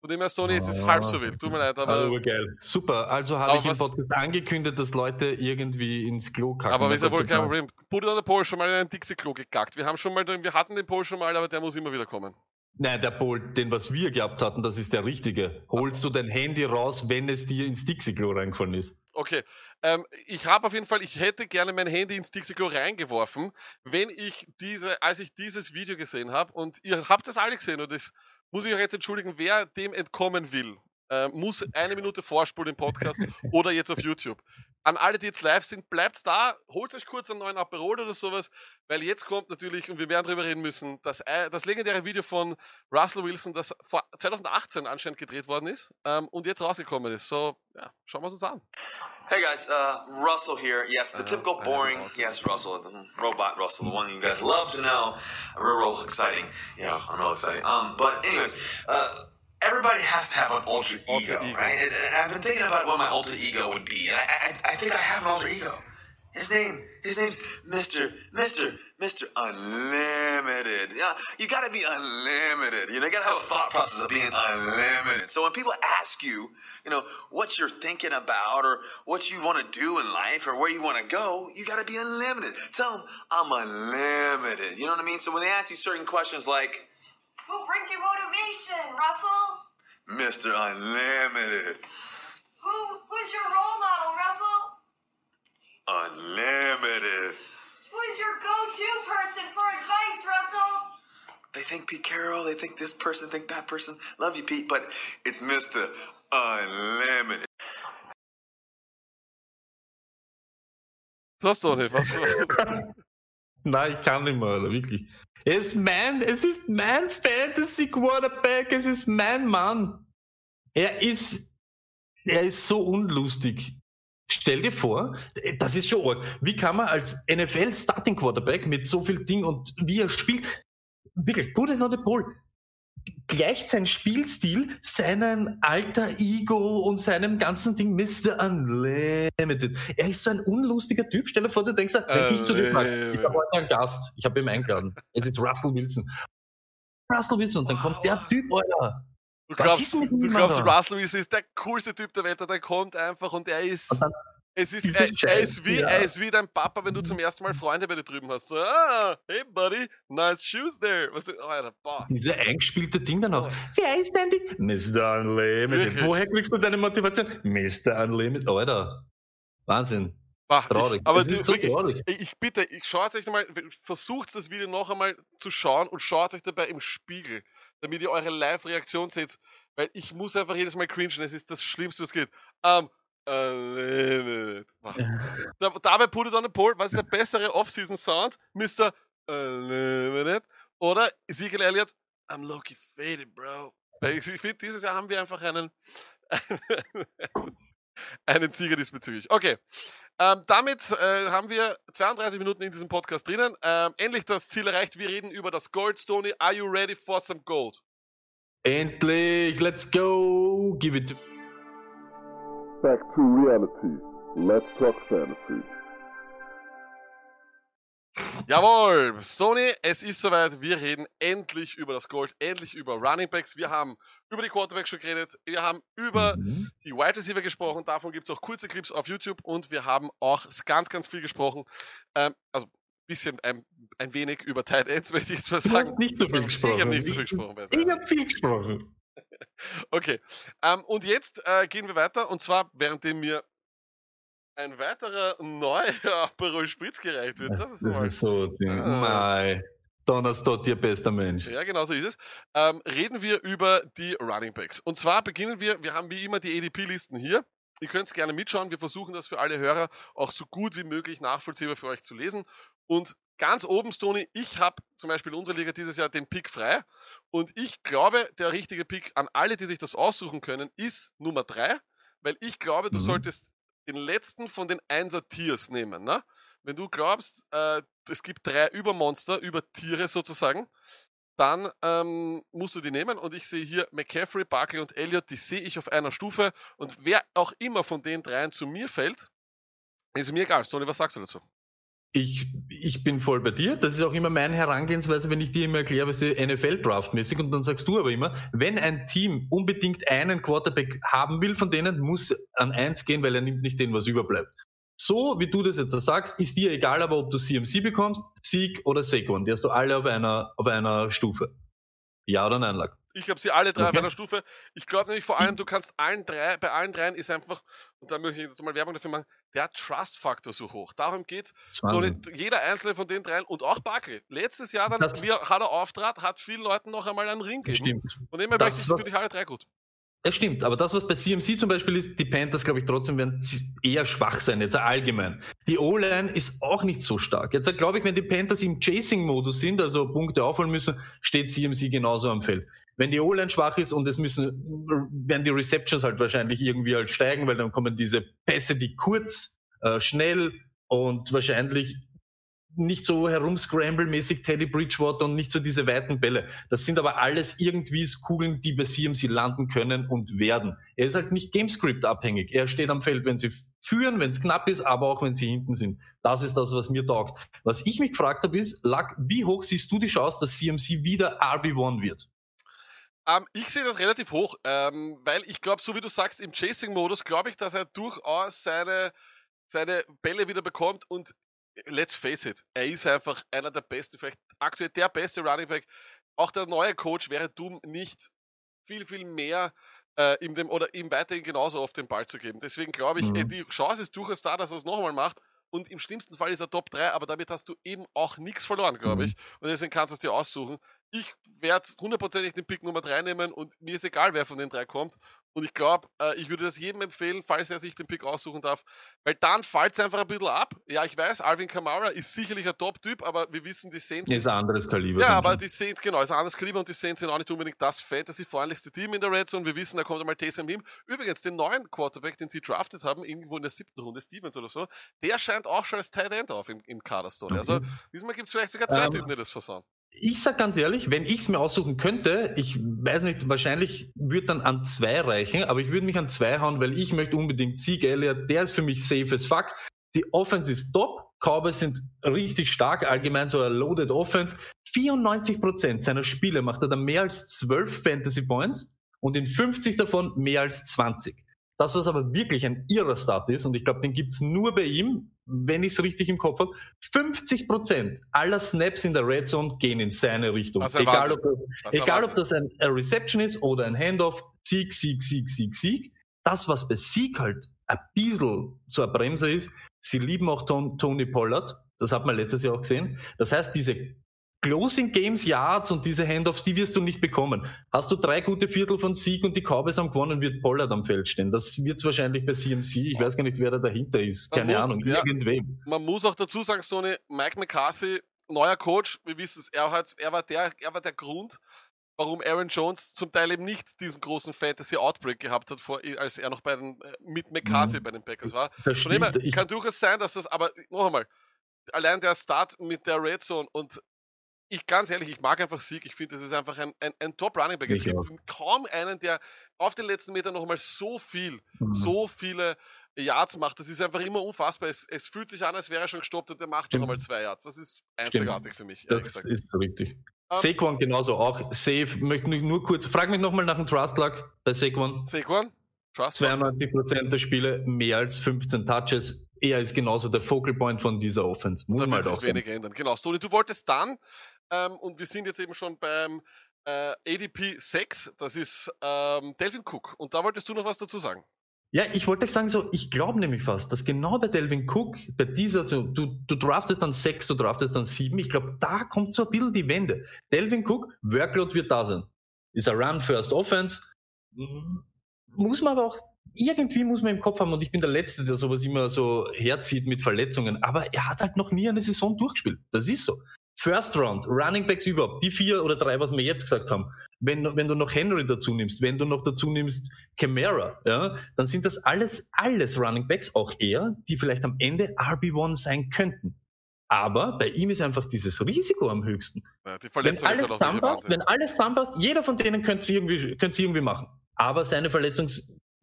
S3: Von dem her, Stoney, oh, es ist halb so wild. Tut mir leid, aber.
S2: Oh, geil. Super. Also habe ich im Podcast angekündigt, dass Leute irgendwie ins Klo kacken.
S3: Aber ist ja wohl kein Problem. Put on the Pole schon mal in ein Dixie-Klo gekackt. Wir haben schon mal, wir hatten den Pole schon mal, aber der muss immer wieder kommen.
S2: Nein, der Bolt, den was wir gehabt hatten, das ist der richtige. Holst du dein Handy raus, wenn es dir ins Dixie-Klo reingefallen ist?
S3: Okay. Ähm, ich habe auf jeden Fall, ich hätte gerne mein Handy ins Dixie-Klo reingeworfen, wenn ich diese, als ich dieses Video gesehen habe und ihr habt das alle gesehen und das muss mich auch jetzt entschuldigen, wer dem entkommen will äh, muss eine Minute vorspulen im Podcast oder jetzt auf YouTube. An alle, die jetzt live sind, bleibt da, holt euch kurz einen neuen Aperol oder sowas, weil jetzt kommt natürlich, und wir werden darüber reden müssen, das, äh, das legendäre Video von Russell Wilson, das vor 2018 anscheinend gedreht worden ist ähm, und jetzt rausgekommen ist. So, ja, schauen wir es uns an.
S6: Hey guys, uh, Russell here. Yes, the typical boring, yes, Russell, the robot Russell, the one you guys love to know. Real, real exciting. Yeah, I'm real exciting. Um, but anyways, uh, everybody has to have an alter ego, ego. right? And, and, I've been thinking about what my alter ego would be, and I, I, I think I have an alter ego. His name, his name's Mister, Mister, Mister Unlimited. Yeah, you got to be unlimited. You know, you got to have a thought process of being unlimited. So when people ask you, you know, what you're thinking about or what you want to do in life or where you want to go, you got to be unlimited. Tell them I'm unlimited. You know what I mean? So when they ask you certain questions like
S7: Where's you motivation, Russell?
S6: Mr. Unlimited.
S7: Who who's your role model, Russell?
S6: Unlimited.
S7: Who's your go-to person for advice, Russell?
S6: They think Pete Carroll, they think this person, think that person. Love you, Pete, but it's Mr. Unlimited.
S3: Was, Tony? Was?
S2: Nein, ich kann nicht mehr, Alter, wirklich. Es ist mein, es ist mein Fantasy Quarterback, es ist mein Mann. Er ist, er ist so unlustig. Stell dir vor, das ist schon arg. Wie kann man als NFL Starting Quarterback mit so viel Ding und wie er spielt, wirklich, it on the pole, gleicht sein Spielstil seinem alter Ego und seinem ganzen Ding Mr. Unlimited. Er ist so ein unlustiger Typ. Stell dir vor, du denkst, wenn ich zu dir sage, ich habe heute einen Gast, ich habe ihn eingeladen. Es ist Russell Wilson. Russell Wilson, und dann kommt der Typ, Alter.
S3: Du glaubst, du glaubst? Russell Wilson ist der coolste Typ der Welt, der kommt einfach und er ist.
S2: Und dann
S3: Es ist, er, er,
S2: Scheiße,
S3: ist wie,
S2: ja.
S3: er ist wie dein Papa, wenn du zum ersten Mal Freunde bei dir drüben hast. So, ah, hey buddy, nice shoes there. Was ist, oh, Alter, boah.
S2: Diese eingespielte Ding dann auch. Wer ist denn die? Mr. Unlimited. Woher kriegst du deine Motivation? Mr. Unlimited. Alter. Wahnsinn.
S3: boah
S2: Traurig.
S3: Ich, aber die,
S2: so
S3: wirklich,
S2: traurig.
S3: ich, ich bitte, ich schaut euch mal, versucht das Video noch einmal zu schauen und schaut euch dabei im Spiegel, damit ihr eure Live-Reaktion seht, weil ich muss einfach jedes Mal cringen, es ist das Schlimmste, was geht. Um, Unlimited. Boah. Da, dabei put it on the pole, was ist der bessere Off-Season-Sound? Mr. Unlimited oder Ezekiel Elliott, I'm Loki faded, bro. Ich, finde, dieses Jahr haben wir einfach einen, einen Sieger diesbezüglich. Okay, ähm, damit äh, haben wir 32 Minuten in diesem Podcast drinnen. Ähm, endlich das Ziel erreicht. Wir reden über das Gold, Stoney. Are you ready for some gold?
S2: Endlich, let's go. Give it to
S5: Back to reality. Let's talk fantasy.
S3: Jawohl, Sony, es ist soweit. Wir reden endlich über das Gold, endlich über Running Backs. Wir haben über die Quarterbacks schon geredet. Wir haben über
S2: Mhm.
S3: die Wide Receiver gesprochen. Davon gibt es auch kurze Clips auf YouTube und wir haben auch ganz, ganz viel gesprochen. Ähm, also ein bisschen, ein, ein wenig über Tight Ends, möchte ich jetzt mal
S2: Du
S3: sagen.
S2: hast nicht so viel gesprochen.
S3: Ich habe nicht so viel gesprochen.
S2: Ich habe viel gesprochen.
S3: Okay. Ähm, und jetzt äh, gehen wir weiter und zwar, währenddem mir ein weiterer neuer Aperol Spritz gereicht wird. Das ist
S2: Das
S3: mal.
S2: ist so. Ding.
S3: Ah.
S2: Mei. Donnerstag, ihr bester Mensch.
S3: Ja, genau so ist es. Ähm, reden wir über die Running Backs. Und zwar beginnen wir, wir haben wie immer die ADP-Listen hier. Ihr könnt es gerne mitschauen. Wir versuchen das für alle Hörer auch so gut wie möglich nachvollziehbar für euch zu lesen. Und ganz oben, Stony, ich habe zum Beispiel in unserer Liga dieses Jahr den Pick frei. Und ich glaube, der richtige Pick an alle, die sich das aussuchen können, ist Nummer drei, weil ich glaube, du
S2: Mhm.
S3: solltest den letzten von den Einser-Tiers nehmen. Ne? Wenn du glaubst, äh, es gibt drei Übermonster, über Tiere sozusagen, dann ähm, musst du die nehmen. Und ich sehe hier McCaffrey, Barkley und Elliott, die sehe ich auf einer Stufe. Und wer auch immer von den dreien zu mir fällt, ist mir egal. Sony, was sagst du dazu?
S2: Ich, ich bin voll bei dir. Das ist auch immer meine Herangehensweise, wenn ich dir immer erkläre, was die NFL-Draft-mäßig und dann sagst du aber immer, wenn ein Team unbedingt einen Quarterback haben will von denen, muss an eins gehen, weil er nimmt nicht den, was überbleibt. So wie du das jetzt sagst, ist dir egal, aber ob du CMC bekommst, Sieg oder Saquon, die hast du alle auf einer, auf einer Stufe. Ja oder nein, Lack?
S3: Ich habe sie alle drei auf
S2: Okay.
S3: einer Stufe. Ich glaube nämlich vor allem, du kannst allen drei, bei allen dreien ist einfach, und da möchte ich jetzt mal Werbung dafür machen, der Trust-Faktor so hoch. Darum geht's. So,
S2: Wahnsinn.
S3: jeder einzelne von den dreien und auch Barkley. Letztes Jahr dann,
S2: Das-
S3: wie er- hat er auftrat, hat vielen Leuten noch einmal einen Ring gegeben.
S2: Stimmt.
S3: Und immer möchte ich für dich alle drei gut.
S2: Das stimmt, aber das, was bei CMC zum Beispiel ist, die Panthers, glaube ich, trotzdem werden eher schwach sein, jetzt allgemein. Die O-Line ist auch nicht so stark. Jetzt glaube ich, wenn die Panthers im Chasing-Modus sind, also Punkte aufholen müssen, steht CMC genauso am Feld. Wenn die O-Line schwach ist und es müssen, werden die Receptions halt wahrscheinlich irgendwie halt steigen, weil dann kommen diese Pässe, die kurz, äh, schnell und wahrscheinlich nicht so herumscramble-mäßig Teddy Bridgewater und nicht so diese weiten Bälle. Das sind aber alles irgendwie Kugeln, die bei CMC landen können und werden. Er ist halt nicht Gamescript abhängig. Er steht am Feld, wenn sie führen, wenn es knapp ist, aber auch wenn sie hinten sind. Das ist das, was mir taugt. Was ich mich gefragt habe, ist, Lack, wie hoch siehst du die Chance, dass CMC wieder RB1 wird?
S3: Ähm, ich sehe das relativ hoch, ähm, weil ich glaube, so wie du sagst, im Chasing-Modus glaube ich, dass er durchaus seine, seine Bälle wieder bekommt und let's face it, er ist einfach einer der besten, vielleicht aktuell der beste Running Back auch der neue Coach wäre dumm, nicht viel, viel mehr äh, ihm dem oder ihm weiterhin genauso auf den Ball zu geben. Deswegen glaube ich,
S2: Mhm.
S3: die Chance ist durchaus da, dass er es nochmal macht. Und im schlimmsten Fall ist er Top 3, aber damit hast du eben auch nichts verloren, glaube
S2: Mhm.
S3: ich. Und deswegen kannst du es dir aussuchen. Ich werde hundertprozentig den Pick Nummer 3 nehmen und mir ist egal, wer von den drei kommt. Und ich glaube, äh, ich würde das jedem empfehlen, falls er sich den Pick aussuchen darf, weil dann fällt es einfach ein bisschen ab. Ja, ich weiß, Alvin Kamara ist sicherlich ein Top-Typ, aber wir wissen, die Saints
S2: Ist ein anderes Kaliber.
S3: ja, aber die Saints, genau, ist ein anderes Kaliber und die Saints sind auch nicht unbedingt das fantasy-freundlichste Team in der Red Zone. Wir wissen, da kommt einmal Taysom Hill. Übrigens, den neuen Quarterback, den sie drafted haben, irgendwo in der siebten Runde, Stevens oder so, der scheint auch schon als Tight End auf im, im Kader-Story. Also,
S2: Okay.
S3: diesmal gibt es vielleicht sogar zwei
S2: Ähm,
S3: Typen, die das versauen.
S2: Ich sag ganz ehrlich, wenn ich es mir aussuchen könnte, ich weiß nicht, wahrscheinlich würde dann an zwei reichen, aber ich würde mich an zwei hauen, weil ich möchte unbedingt Sieg Elliott, der ist für mich safe as fuck. Die Offense ist top, Cowboys sind richtig stark, allgemein so eine loaded Offense. 94% seiner Spiele macht er dann mehr als 12 Fantasy Points und in 50 davon mehr als 20. Das, was aber wirklich ein irrer Start ist, und ich glaube, den gibt's nur bei ihm, wenn ich es richtig im Kopf habe, 50% aller Snaps in der Red Zone gehen in seine Richtung. Egal, ob das,
S3: Das
S2: egal ob das ein, ein Reception ist oder ein Handoff, Sieg, Sieg, Sieg, Sieg, Sieg. Das, was bei Sieg halt ein bisschen eine Bremse ist, sie lieben auch Ton, Tony Pollard. Das hat man letztes Jahr auch gesehen. Das heißt, diese Closing Games Yards und diese Handoffs, die wirst du nicht bekommen. Hast du drei gute Viertel von Sieg und die Cowboys haben gewonnen, wird Pollard am Feld stehen. Das wird's wahrscheinlich bei CMC. Ich weiß gar nicht, wer da dahinter ist. Keine
S3: muss-
S2: Ahnung.
S3: ja.
S2: Irgendwem.
S3: Man muss auch dazu sagen, Stoney, Mike McCarthy, neuer Coach, wir wissen es, er, hat, er, war der, er war der Grund, warum Aaron Jones zum Teil eben nicht diesen großen Fantasy-Outbreak gehabt hat, vor, als er noch bei den, mit McCarthy
S2: Mhm.
S3: bei den Packers war.
S2: Das
S3: Von
S2: stimmt. Ich,
S3: kann durchaus sein, dass das, aber noch einmal, allein der Start mit der Red Zone und ich ganz ehrlich, ich mag einfach Sieg. Ich finde, das ist einfach ein, ein, ein Top Running Back. Es gibt kaum einen, der auf den letzten Metern noch einmal so viel,
S2: Mhm.
S3: so viele Yards macht. Das ist einfach immer unfassbar. Es, es fühlt sich an, als wäre er schon gestoppt und der macht noch
S2: Stimmt.
S3: einmal zwei Yards. Das ist einzigartig für mich,
S2: Das
S3: gesagt.
S2: ist richtig.
S3: Ähm,
S2: Saquon genauso auch safe. Möchte nur- nur kurz, frag mich nochmal nach dem Trust Luck bei Saquon.
S3: Saquon? Trust
S2: 92% der Spiele, mehr als 15 Touches. Er ist genauso der Focal Point von dieser Offense. Muss man halt auch
S3: wenig ändern. Genau, Stoli, du wolltest dann, ähm, und wir sind jetzt eben schon beim äh, ADP 6, das ist ähm, Delvin Cook. Und da wolltest du noch was dazu sagen.
S2: Ja, ich wollte euch sagen, so, ich glaube nämlich fast, dass genau bei Delvin Cook, bei dieser, so, du, du draftest dann sechs, du draftest dann sieben, ich glaube, da kommt so ein bisschen die Wende. Delvin Cook, Workload wird da sein. Ist ein Run-First Offense. Mm, Muss man aber auch, irgendwie muss man im Kopf haben, und ich bin der Letzte, der sowas immer so herzieht mit Verletzungen, aber er hat halt noch nie eine Saison durchgespielt. Das ist so. First Round, Running Backs überhaupt, die vier oder drei, was wir jetzt gesagt haben. Wenn, wenn du noch Henry dazu nimmst, wenn du noch dazu nimmst Camara, ja, dann sind das alles, alles Running Backs, auch er, die vielleicht am Ende RB1 sein könnten. Aber bei ihm ist einfach dieses Risiko am höchsten.
S3: Ja, die
S2: Wenn
S3: Verletzung ist
S2: alles
S3: wirklich
S2: zusammenpasst,
S3: Wahnsinn.
S2: wenn alles zusammenpasst, jeder von denen könnte sie irgendwie, könnte irgendwie machen. Aber seine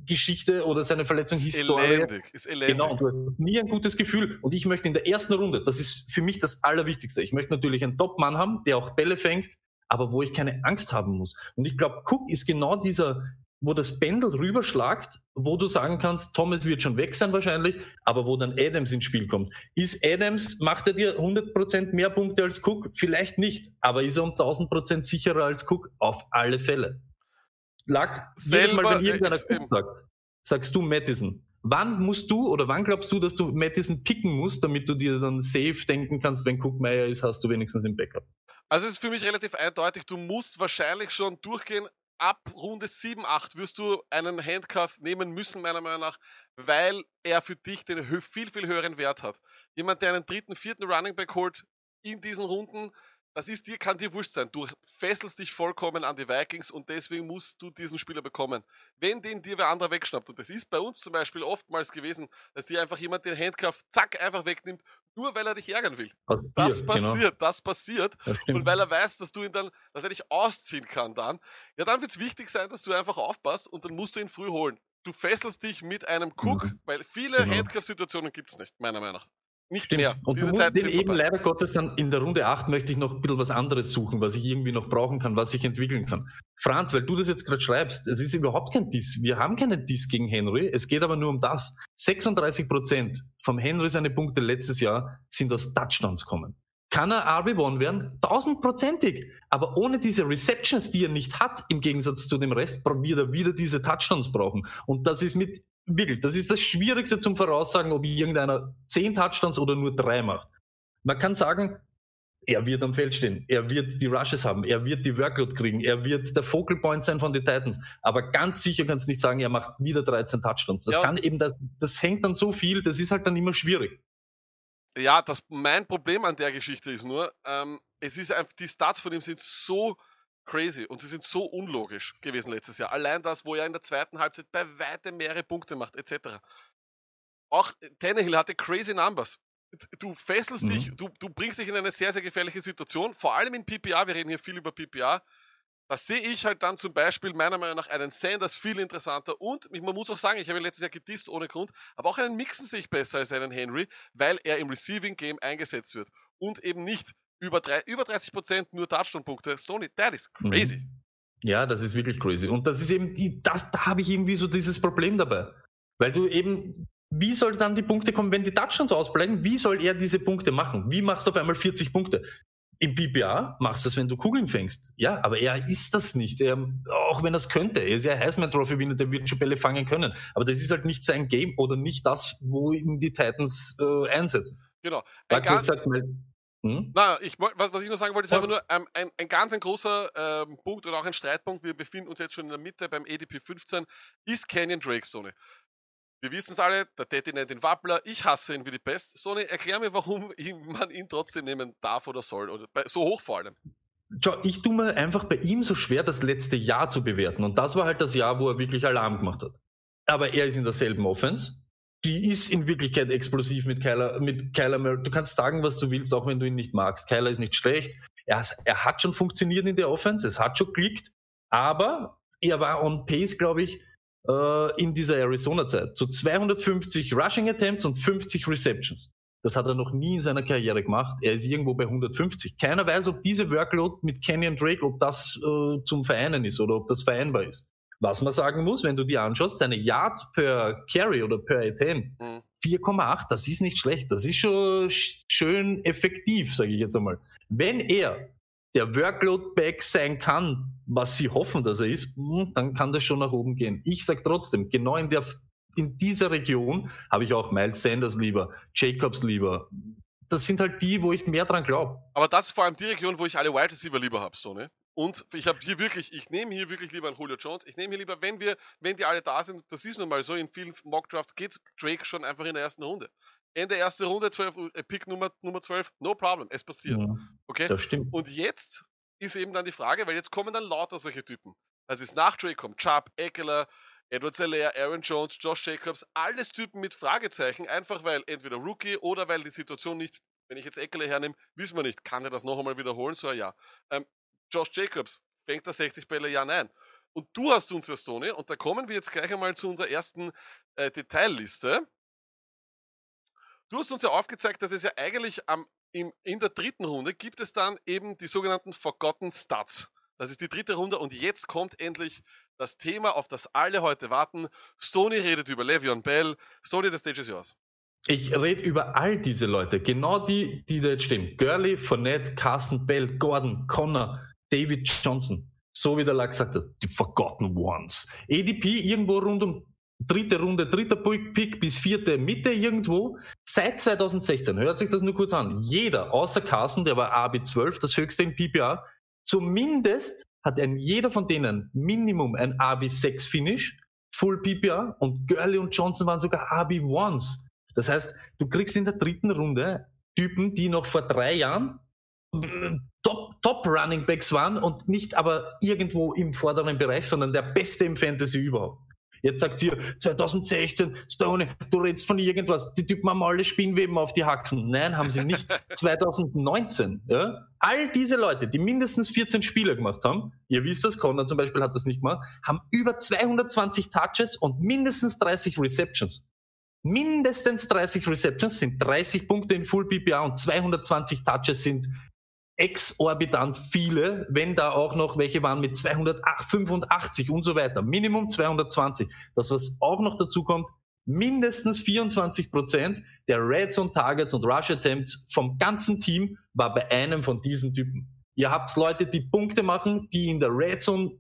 S2: Verletzungsgeschichte oder seine
S3: Ist
S2: Verletzungshistorie
S3: elendig, ist elendig.
S2: Genau, und du hast nie ein gutes Gefühl. Und ich möchte in der ersten Runde, das ist für mich das Allerwichtigste. Ich möchte natürlich einen Top-Mann haben, der auch Bälle fängt, aber wo ich keine Angst haben muss. Und ich glaube, Cook ist genau dieser, wo das Pendel rüberschlagt, wo du sagen kannst, Thomas wird schon weg sein wahrscheinlich, aber wo dann Adams ins Spiel kommt. Ist Adams, macht er dir 100% mehr Punkte als Cook? Vielleicht nicht, aber ist er um 1000% sicherer als Cook? Auf alle Fälle. Lag, jedes
S3: Selber,
S2: Mal, wenn irgendeiner
S3: eben-
S2: sagt, sagst du Madison. Wann musst du oder wann glaubst du, dass du Madison picken musst, damit du dir dann safe denken kannst, wenn Cook Meyer ist, hast du wenigstens im Backup?
S3: Also es ist für mich relativ eindeutig, du musst wahrscheinlich schon durchgehen. Ab Runde 7, 8 wirst du einen Handcuff nehmen müssen, meiner Meinung nach, weil er für dich den viel, viel höheren Wert hat. Jemand, der einen dritten, vierten Running Back holt in diesen Runden, das ist dir, kann dir wurscht sein. Du fesselst dich vollkommen an die Vikings und deswegen musst du diesen Spieler bekommen. Wenn den dir wer anderer wegschnappt, und das ist bei uns zum Beispiel oftmals gewesen, dass dir einfach jemand den Handcuff zack einfach wegnimmt, nur weil er dich ärgern will.
S2: Passiert,
S3: Das
S2: genau.
S3: passiert, das passiert.
S2: Das.
S3: Und weil er weiß, dass du ihn dann, dass er dich ausziehen kann dann, ja, dann wird es wichtig sein, dass du einfach aufpasst und dann musst du ihn früh holen. Du fesselst dich mit einem Cook,
S2: Mhm.
S3: weil viele
S2: Genau.
S3: Handcuff-Situationen gibt es nicht, meiner Meinung nach. Nicht
S2: Stimmt.
S3: mehr.
S2: Und du
S3: Diese
S2: den
S3: sind
S2: eben leider Gottes dann in der Runde 8 möchte ich noch ein bisschen was anderes suchen, was ich irgendwie noch brauchen kann, was ich entwickeln kann. Franz, weil du das jetzt gerade schreibst, es ist überhaupt kein Diss. Wir haben keinen Diss gegen Henry. Es geht aber nur um das. 36 Prozent vom Henry seine Punkte letztes Jahr sind aus Touchdowns kommen. kann er RB1 werden? Tausendprozentig. Aber ohne diese Receptions, die er nicht hat, im Gegensatz zu dem Rest, wird er wieder diese Touchdowns brauchen. Und das ist mit, wirklich, das ist das Schwierigste zum Voraussagen, ob irgendeiner zehn Touchdowns oder nur drei macht. Man kann sagen, er wird am Feld stehen, er wird die Rushes haben, er wird die Workload kriegen, er wird der Focal Point sein von den Titans. Aber ganz sicher kannst du nicht sagen, er macht wieder 13 Touchdowns. Das
S3: Ja.
S2: kann eben, das, das hängt dann so viel, das ist halt dann immer schwierig.
S3: Ja, das, mein Problem an der Geschichte ist nur, ähm, es ist einfach, die Stats von ihm sind so crazy und sie sind so unlogisch gewesen letztes Jahr. Allein das, wo er in der zweiten Halbzeit bei weitem mehrere Punkte macht, etc. Auch Tannehill hatte crazy Numbers. Du fesselst
S2: Mhm.
S3: dich, du, du bringst dich in eine sehr, sehr gefährliche Situation, vor allem in PPA, wir reden hier viel über PPA. Da sehe ich halt dann zum Beispiel meiner Meinung nach einen Sanders viel interessanter und man muss auch sagen, ich habe ihn letztes Jahr gedisst ohne Grund, aber auch einen Mixen sehe ich besser als einen Henry, weil er im Receiving Game eingesetzt wird und eben nicht über, drei, über 30% nur Touchdown-Punkte. Stoney, that is crazy.
S2: Mhm. Ja, das ist wirklich crazy. Und das ist eben, die, das, da habe ich irgendwie so dieses Problem dabei. Weil du eben, wie soll dann die Punkte kommen, wenn die Touchdowns ausbleiben? Wie soll er diese Punkte machen? Wie machst du auf einmal 40 Punkte? Im PPA machst du es, wenn du Kugeln fängst. Ja, aber er ist das nicht. Er, auch wenn er es könnte. Er ist ja Heisman Trophy Winner, der wird schon Bälle fangen können. Aber das ist halt nicht sein Game oder nicht das, wo ihn die Titans äh, einsetzen.
S3: Genau. Ein ganz,
S2: mal, hm?
S3: Na, ich, was, was ich noch sagen wollte, ist einfach nur ähm, ein, ein ganz ein großer ähm, Punkt oder auch ein Streitpunkt. Wir befinden uns jetzt schon in der Mitte beim ADP 15. Ist Canyon Drake, Stoney? Wir wissen es alle, der Daddy nennt ihn Wappler. Ich hasse ihn wie die Pest. Stoney, erklär mir, warum man ihn trotzdem nehmen darf oder soll. Oder bei, so hoch vor allem.
S2: Schau, ich tue mir einfach bei ihm so schwer, das letzte Jahr zu bewerten. Und das war halt das Jahr, wo er wirklich Alarm gemacht hat. Aber er ist in derselben Offense. Die ist in Wirklichkeit explosiv mit Kyler, mit Kyler Murray. Du kannst sagen, was du willst, auch wenn du ihn nicht magst. Kyler ist nicht schlecht. Er, er hat schon funktioniert in der Offense. Es hat schon klickt. Aber er war on pace, glaube ich, äh, in dieser Arizona-Zeit. Zu 250 Rushing Attempts und 50 Receptions. Das hat er noch nie in seiner Karriere gemacht. Er ist irgendwo bei 150. Keiner weiß, ob diese Workload mit Kenyon Drake, ob das äh, zum Vereinen ist oder ob das vereinbar ist. Was man sagen muss, wenn du dir anschaust, seine Yards per Carry oder per Attempt,
S3: Mhm.
S2: 4,8, das ist nicht schlecht. Das ist schon sch- schön effektiv, sage ich jetzt einmal. Wenn er der Workload-Back sein kann, was sie hoffen, dass er ist, hm, dann kann das schon nach oben gehen. Ich sage trotzdem, genau in, der, in dieser Region habe ich auch Miles Sanders lieber, Jacobs lieber. Das sind halt die, wo ich mehr dran glaube.
S3: Aber das ist vor allem die Region, wo ich alle Wide Receiver lieber habe, Stoney. Und ich habe hier wirklich, ich nehme hier wirklich lieber einen Julio Jones. Ich nehme hier lieber, wenn wir, wenn die alle da sind, das ist nun mal so, in vielen Mock Drafts geht Drake schon einfach in der ersten Runde. Ende erste Runde, 12, äh, Pick Nummer, Nummer 12, no problem, es passiert.
S2: Ja,
S3: Okay?
S2: das stimmt.
S3: Und jetzt ist eben dann die Frage, weil jetzt kommen dann lauter solche Typen. Das ist nach Drake kommt Chubb, Eckler, Edward Zeller, Aaron Jones, Josh Jacobs, alles Typen mit Fragezeichen, einfach weil entweder Rookie oder weil die Situation nicht, wenn ich jetzt Eckler hernehme, wissen wir nicht, kann er das noch einmal wiederholen? So, ja. Ähm, Josh Jacobs, fängt er 60 Bälle? Ja, nein. Und du hast uns ja, Stoney, und da kommen wir jetzt gleich einmal zu unserer ersten äh, Detailliste. Du hast uns ja aufgezeigt, dass es ja eigentlich am, im, in der dritten Runde gibt es dann eben die sogenannten Forgotten Stats. Das ist die dritte Runde und jetzt kommt endlich das Thema, auf das alle heute warten. Stoney redet über Le'Veon Bell. Stoney, the stage is yours.
S2: Ich rede über all diese Leute, genau die, die da jetzt stehen. Gurley, Fournette, Carsten Bell, Gordon, Connor, David Johnson. So wie der Lack gesagt hat, die Forgotten Ones. ADP irgendwo rund um dritte Runde, dritter Pick bis vierte Mitte irgendwo. Seit 2016, hört sich das nur kurz an. Jeder, außer Carsten, der war AB12, das höchste im PPA, zumindest hat ein jeder von denen Minimum ein AB6 Finish, Full PPA und Gurley und Johnson waren sogar AB1s. Das heißt, du kriegst in der dritten Runde Typen, die noch vor drei Jahren Top, Top Running Backs waren und nicht aber irgendwo im vorderen Bereich, sondern der beste im Fantasy überhaupt. Jetzt sagt sie 2016, Stoney, du redest von irgendwas. Die Typen haben alle Spinnweben auf die Haxen. Nein, haben sie nicht. 2019, ja. All diese Leute, die mindestens 14 Spiele gemacht haben, ihr wisst das, Connor zum Beispiel hat das nicht gemacht, haben über 220 Touches und mindestens 30 Receptions. Mindestens 30 Receptions sind 30 Punkte in Full PPA und 220 Touches sind exorbitant viele, wenn da auch noch welche waren mit 285 und so weiter. Minimum 220. Das, was auch noch dazu kommt, mindestens 24% der Red Zone Targets und Rush Attempts vom ganzen Team war bei einem von diesen Typen. Ihr habt Leute, die Punkte machen, die in der Red Zone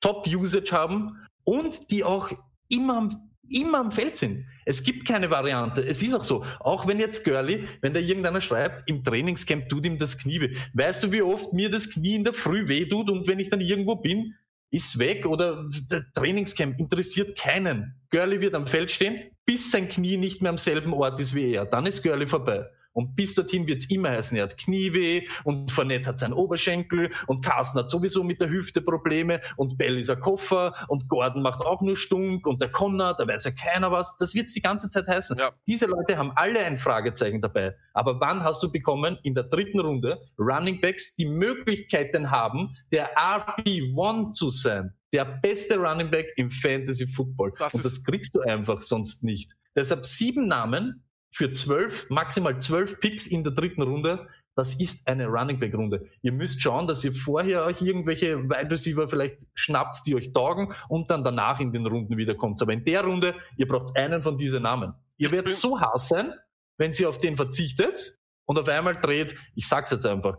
S2: Top Usage haben und die auch immer am, immer am Feld sind. Es gibt keine Variante. Es ist auch so. Auch wenn jetzt Girly, wenn da irgendeiner schreibt, im Trainingscamp tut ihm das Knie weh. Weißt du, wie oft mir das Knie in der Früh weh tut und wenn ich dann irgendwo bin, ist weg oder der Trainingscamp interessiert keinen. Girly wird am Feld stehen, bis sein Knie nicht mehr am selben Ort ist wie er. Dann ist Girly vorbei. Und bis dorthin wird's immer heißen, er hat Knieweh und Fournette hat seinen Oberschenkel und Carsten hat sowieso mit der Hüfte Probleme und Bell ist ein Koffer und Gordon macht auch nur Stunk und der Connor, da weiß ja keiner was. Das wird's die ganze Zeit heißen.
S3: Ja.
S2: Diese Leute haben alle ein Fragezeichen dabei. Aber wann hast du bekommen, in der dritten Runde, Running Backs, die Möglichkeiten haben, der RB1 zu sein? Der beste Running Back im Fantasy Football.
S3: Das
S2: und das kriegst du einfach sonst nicht. Deshalb sieben Namen für zwölf, maximal zwölf Picks in der dritten Runde. Das ist eine Running Back Runde. Ihr müsst schauen, dass ihr vorher euch irgendwelche Wide Receiver vielleicht schnappt, die euch taugen und dann danach in den Runden wiederkommt. Aber in der Runde, ihr braucht einen von diesen Namen. Ihr werdet so hart sein, wenn sie auf den verzichtet und auf einmal dreht, ich sag's jetzt einfach,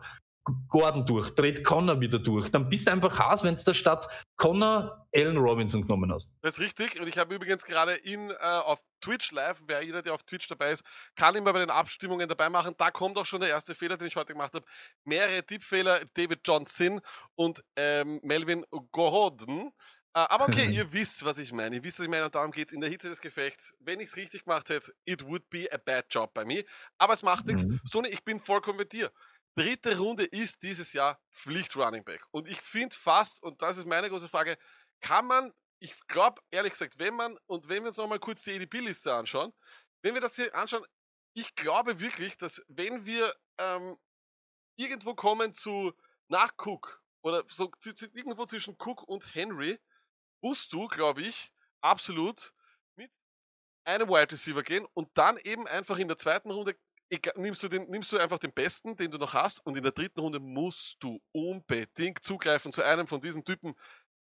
S2: Gordon durch, dreht Connor wieder durch. Dann bist du einfach Haas, wenn du da statt Connor Allen Robinson genommen hast.
S3: Das ist richtig. Und ich habe übrigens gerade in, äh, auf Twitch live, wer jeder, der auf Twitch dabei ist, kann immer bei den Abstimmungen dabei machen. Da kommt auch schon der erste Fehler, den ich heute gemacht habe. Mehrere Tippfehler, David Johnson und ähm, Melvin Gordon. Äh, aber okay, ihr wisst, was ich meine. Ihr wisst, was ich meine. Und darum geht's in der Hitze des Gefechts. Wenn ich es richtig gemacht hätte, it would be a bad job bei mir. Aber es macht nichts.
S2: Mhm.
S3: Stoney, ich bin vollkommen mit dir. Dritte Runde ist dieses Jahr Pflicht Running Back. Und ich finde fast, und das ist meine große Frage, kann man, ich glaube, ehrlich gesagt, wenn man, und wenn wir uns nochmal kurz die ADP-Liste anschauen, wenn wir das hier anschauen, ich glaube wirklich, dass wenn wir ähm, irgendwo kommen zu nach Cook oder so irgendwo zwischen Cook und Henry, musst du, glaube ich, absolut mit einem Wide Receiver gehen und dann eben einfach in der zweiten Runde egal, nimmst du, den, nimmst du einfach den besten, den du noch hast, und in der dritten Runde musst du unbedingt zugreifen zu einem von diesen Typen.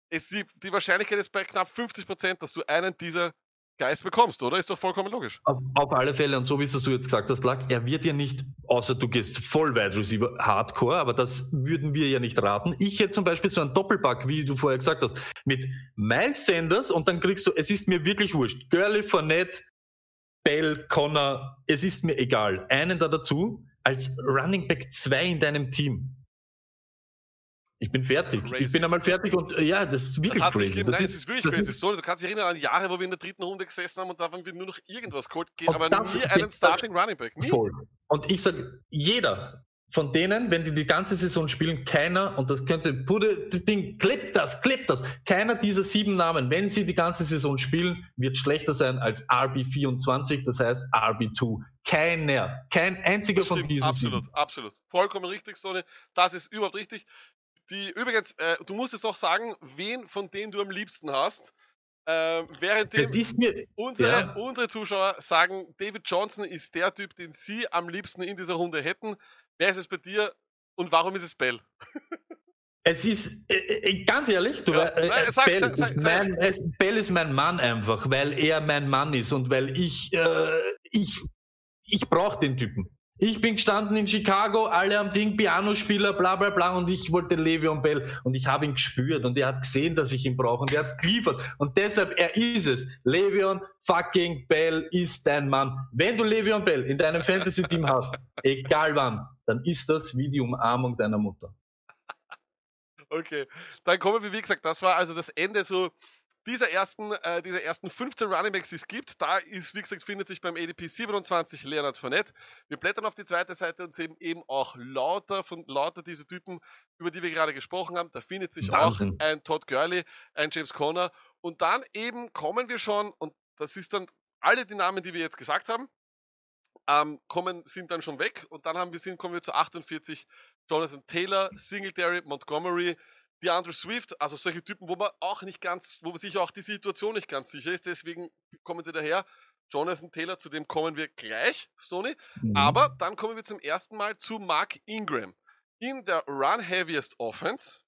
S3: Es, die, die Wahrscheinlichkeit ist bei knapp 50%, dass du einen dieser Guys bekommst, oder? Ist doch vollkommen logisch.
S2: Auf, auf alle Fälle, und so wie es du jetzt gesagt hast, Lack, er wird ja nicht, außer du gehst voll Wide Receiver Hardcore, aber das würden wir ja nicht raten. Ich hätte zum Beispiel so einen Doppelpack, wie du vorher gesagt hast, mit Miles Sanders und dann kriegst du, es ist mir wirklich wurscht, Gurley, Fournette, Bell, Connor, es ist mir egal. Einen da dazu als Running Back 2 in deinem Team. Ich bin fertig.
S3: Crazy.
S2: Ich bin einmal fertig und äh, ja, das ist wirklich
S3: Das
S2: crazy.
S3: nein,
S2: Das
S3: es
S2: ist-
S3: wirklich
S2: das
S3: crazy.
S2: ist-
S3: Story. Du kannst dich erinnern an Jahre, wo wir in der dritten Runde gesessen haben und da haben wir nur noch irgendwas geholt, aber
S2: das-
S3: nie einen Starting Running Back.
S2: Voll. Und ich sag, jeder von denen, wenn die die ganze Saison spielen, keiner, und das könnte, Pude, Ding, klebt das, klebt das, keiner dieser sieben Namen, wenn sie die ganze Saison spielen, wird schlechter sein als RB24, das heißt RB2. Keiner, kein einziger
S3: Das
S2: von
S3: stimmt,
S2: diesen
S3: absolut,
S2: sieben.
S3: absolut. Vollkommen richtig, Stone. Das ist überhaupt richtig. Die, übrigens, äh, du musst jetzt noch sagen, wen von denen du am liebsten hast. Ähm, währenddem
S2: mir,
S3: unsere,
S2: ja.
S3: unsere Zuschauer sagen, David Johnson ist der Typ, den sie am liebsten in dieser Runde hätten. Wer ist es bei dir und warum ist es Bell?
S2: Es ist, äh, äh, ganz ehrlich, du,
S3: Ja,
S2: äh,
S3: nein,
S2: äh,
S3: sag-
S2: Bell,
S3: sag- sag-
S2: ist mein, es, Bell ist mein Mann einfach, weil er mein Mann ist und weil ich, äh, ich, ich brauche den Typen. Ich bin gestanden in Chicago, alle am Ding, Pianospieler, bla bla bla und ich wollte Le'Veon Bell und ich habe ihn gespürt und er hat gesehen, dass ich ihn brauche und er hat geliefert und deshalb, er ist es. Le'Veon fucking Bell ist dein Mann. Wenn du Le'Veon Bell in deinem Fantasy-Team hast, egal wann, dann ist das wie die Umarmung deiner Mutter.
S3: Okay, dann kommen wir, wie gesagt, das war also das Ende so dieser ersten, äh, dieser ersten 15 Runningbacks, die es gibt. Da ist, wie gesagt, findet sich beim ADP 27 Leonard Fournette. Wir blättern auf die zweite Seite und sehen eben auch lauter von lauter diese Typen, über die wir gerade gesprochen haben. Da findet sich
S2: Wahnsinn.
S3: auch ein Todd Gurley, ein James Conner. Und dann eben kommen wir schon, und das ist dann alle die Namen, die wir jetzt gesagt haben, ähm, kommen, sind dann schon weg. Und dann haben wir, sind, kommen wir zu 48 Jonathan Taylor, Singletary, Montgomery, DeAndre Swift, also solche Typen, wo man auch nicht ganz, wo man sich auch die Situation nicht ganz sicher ist, deswegen kommen sie daher. Jonathan Taylor, zu dem kommen wir gleich, Stoney.
S2: Mhm.
S3: Aber dann kommen wir zum ersten Mal zu Mark Ingram. In der Run-Heaviest Offense,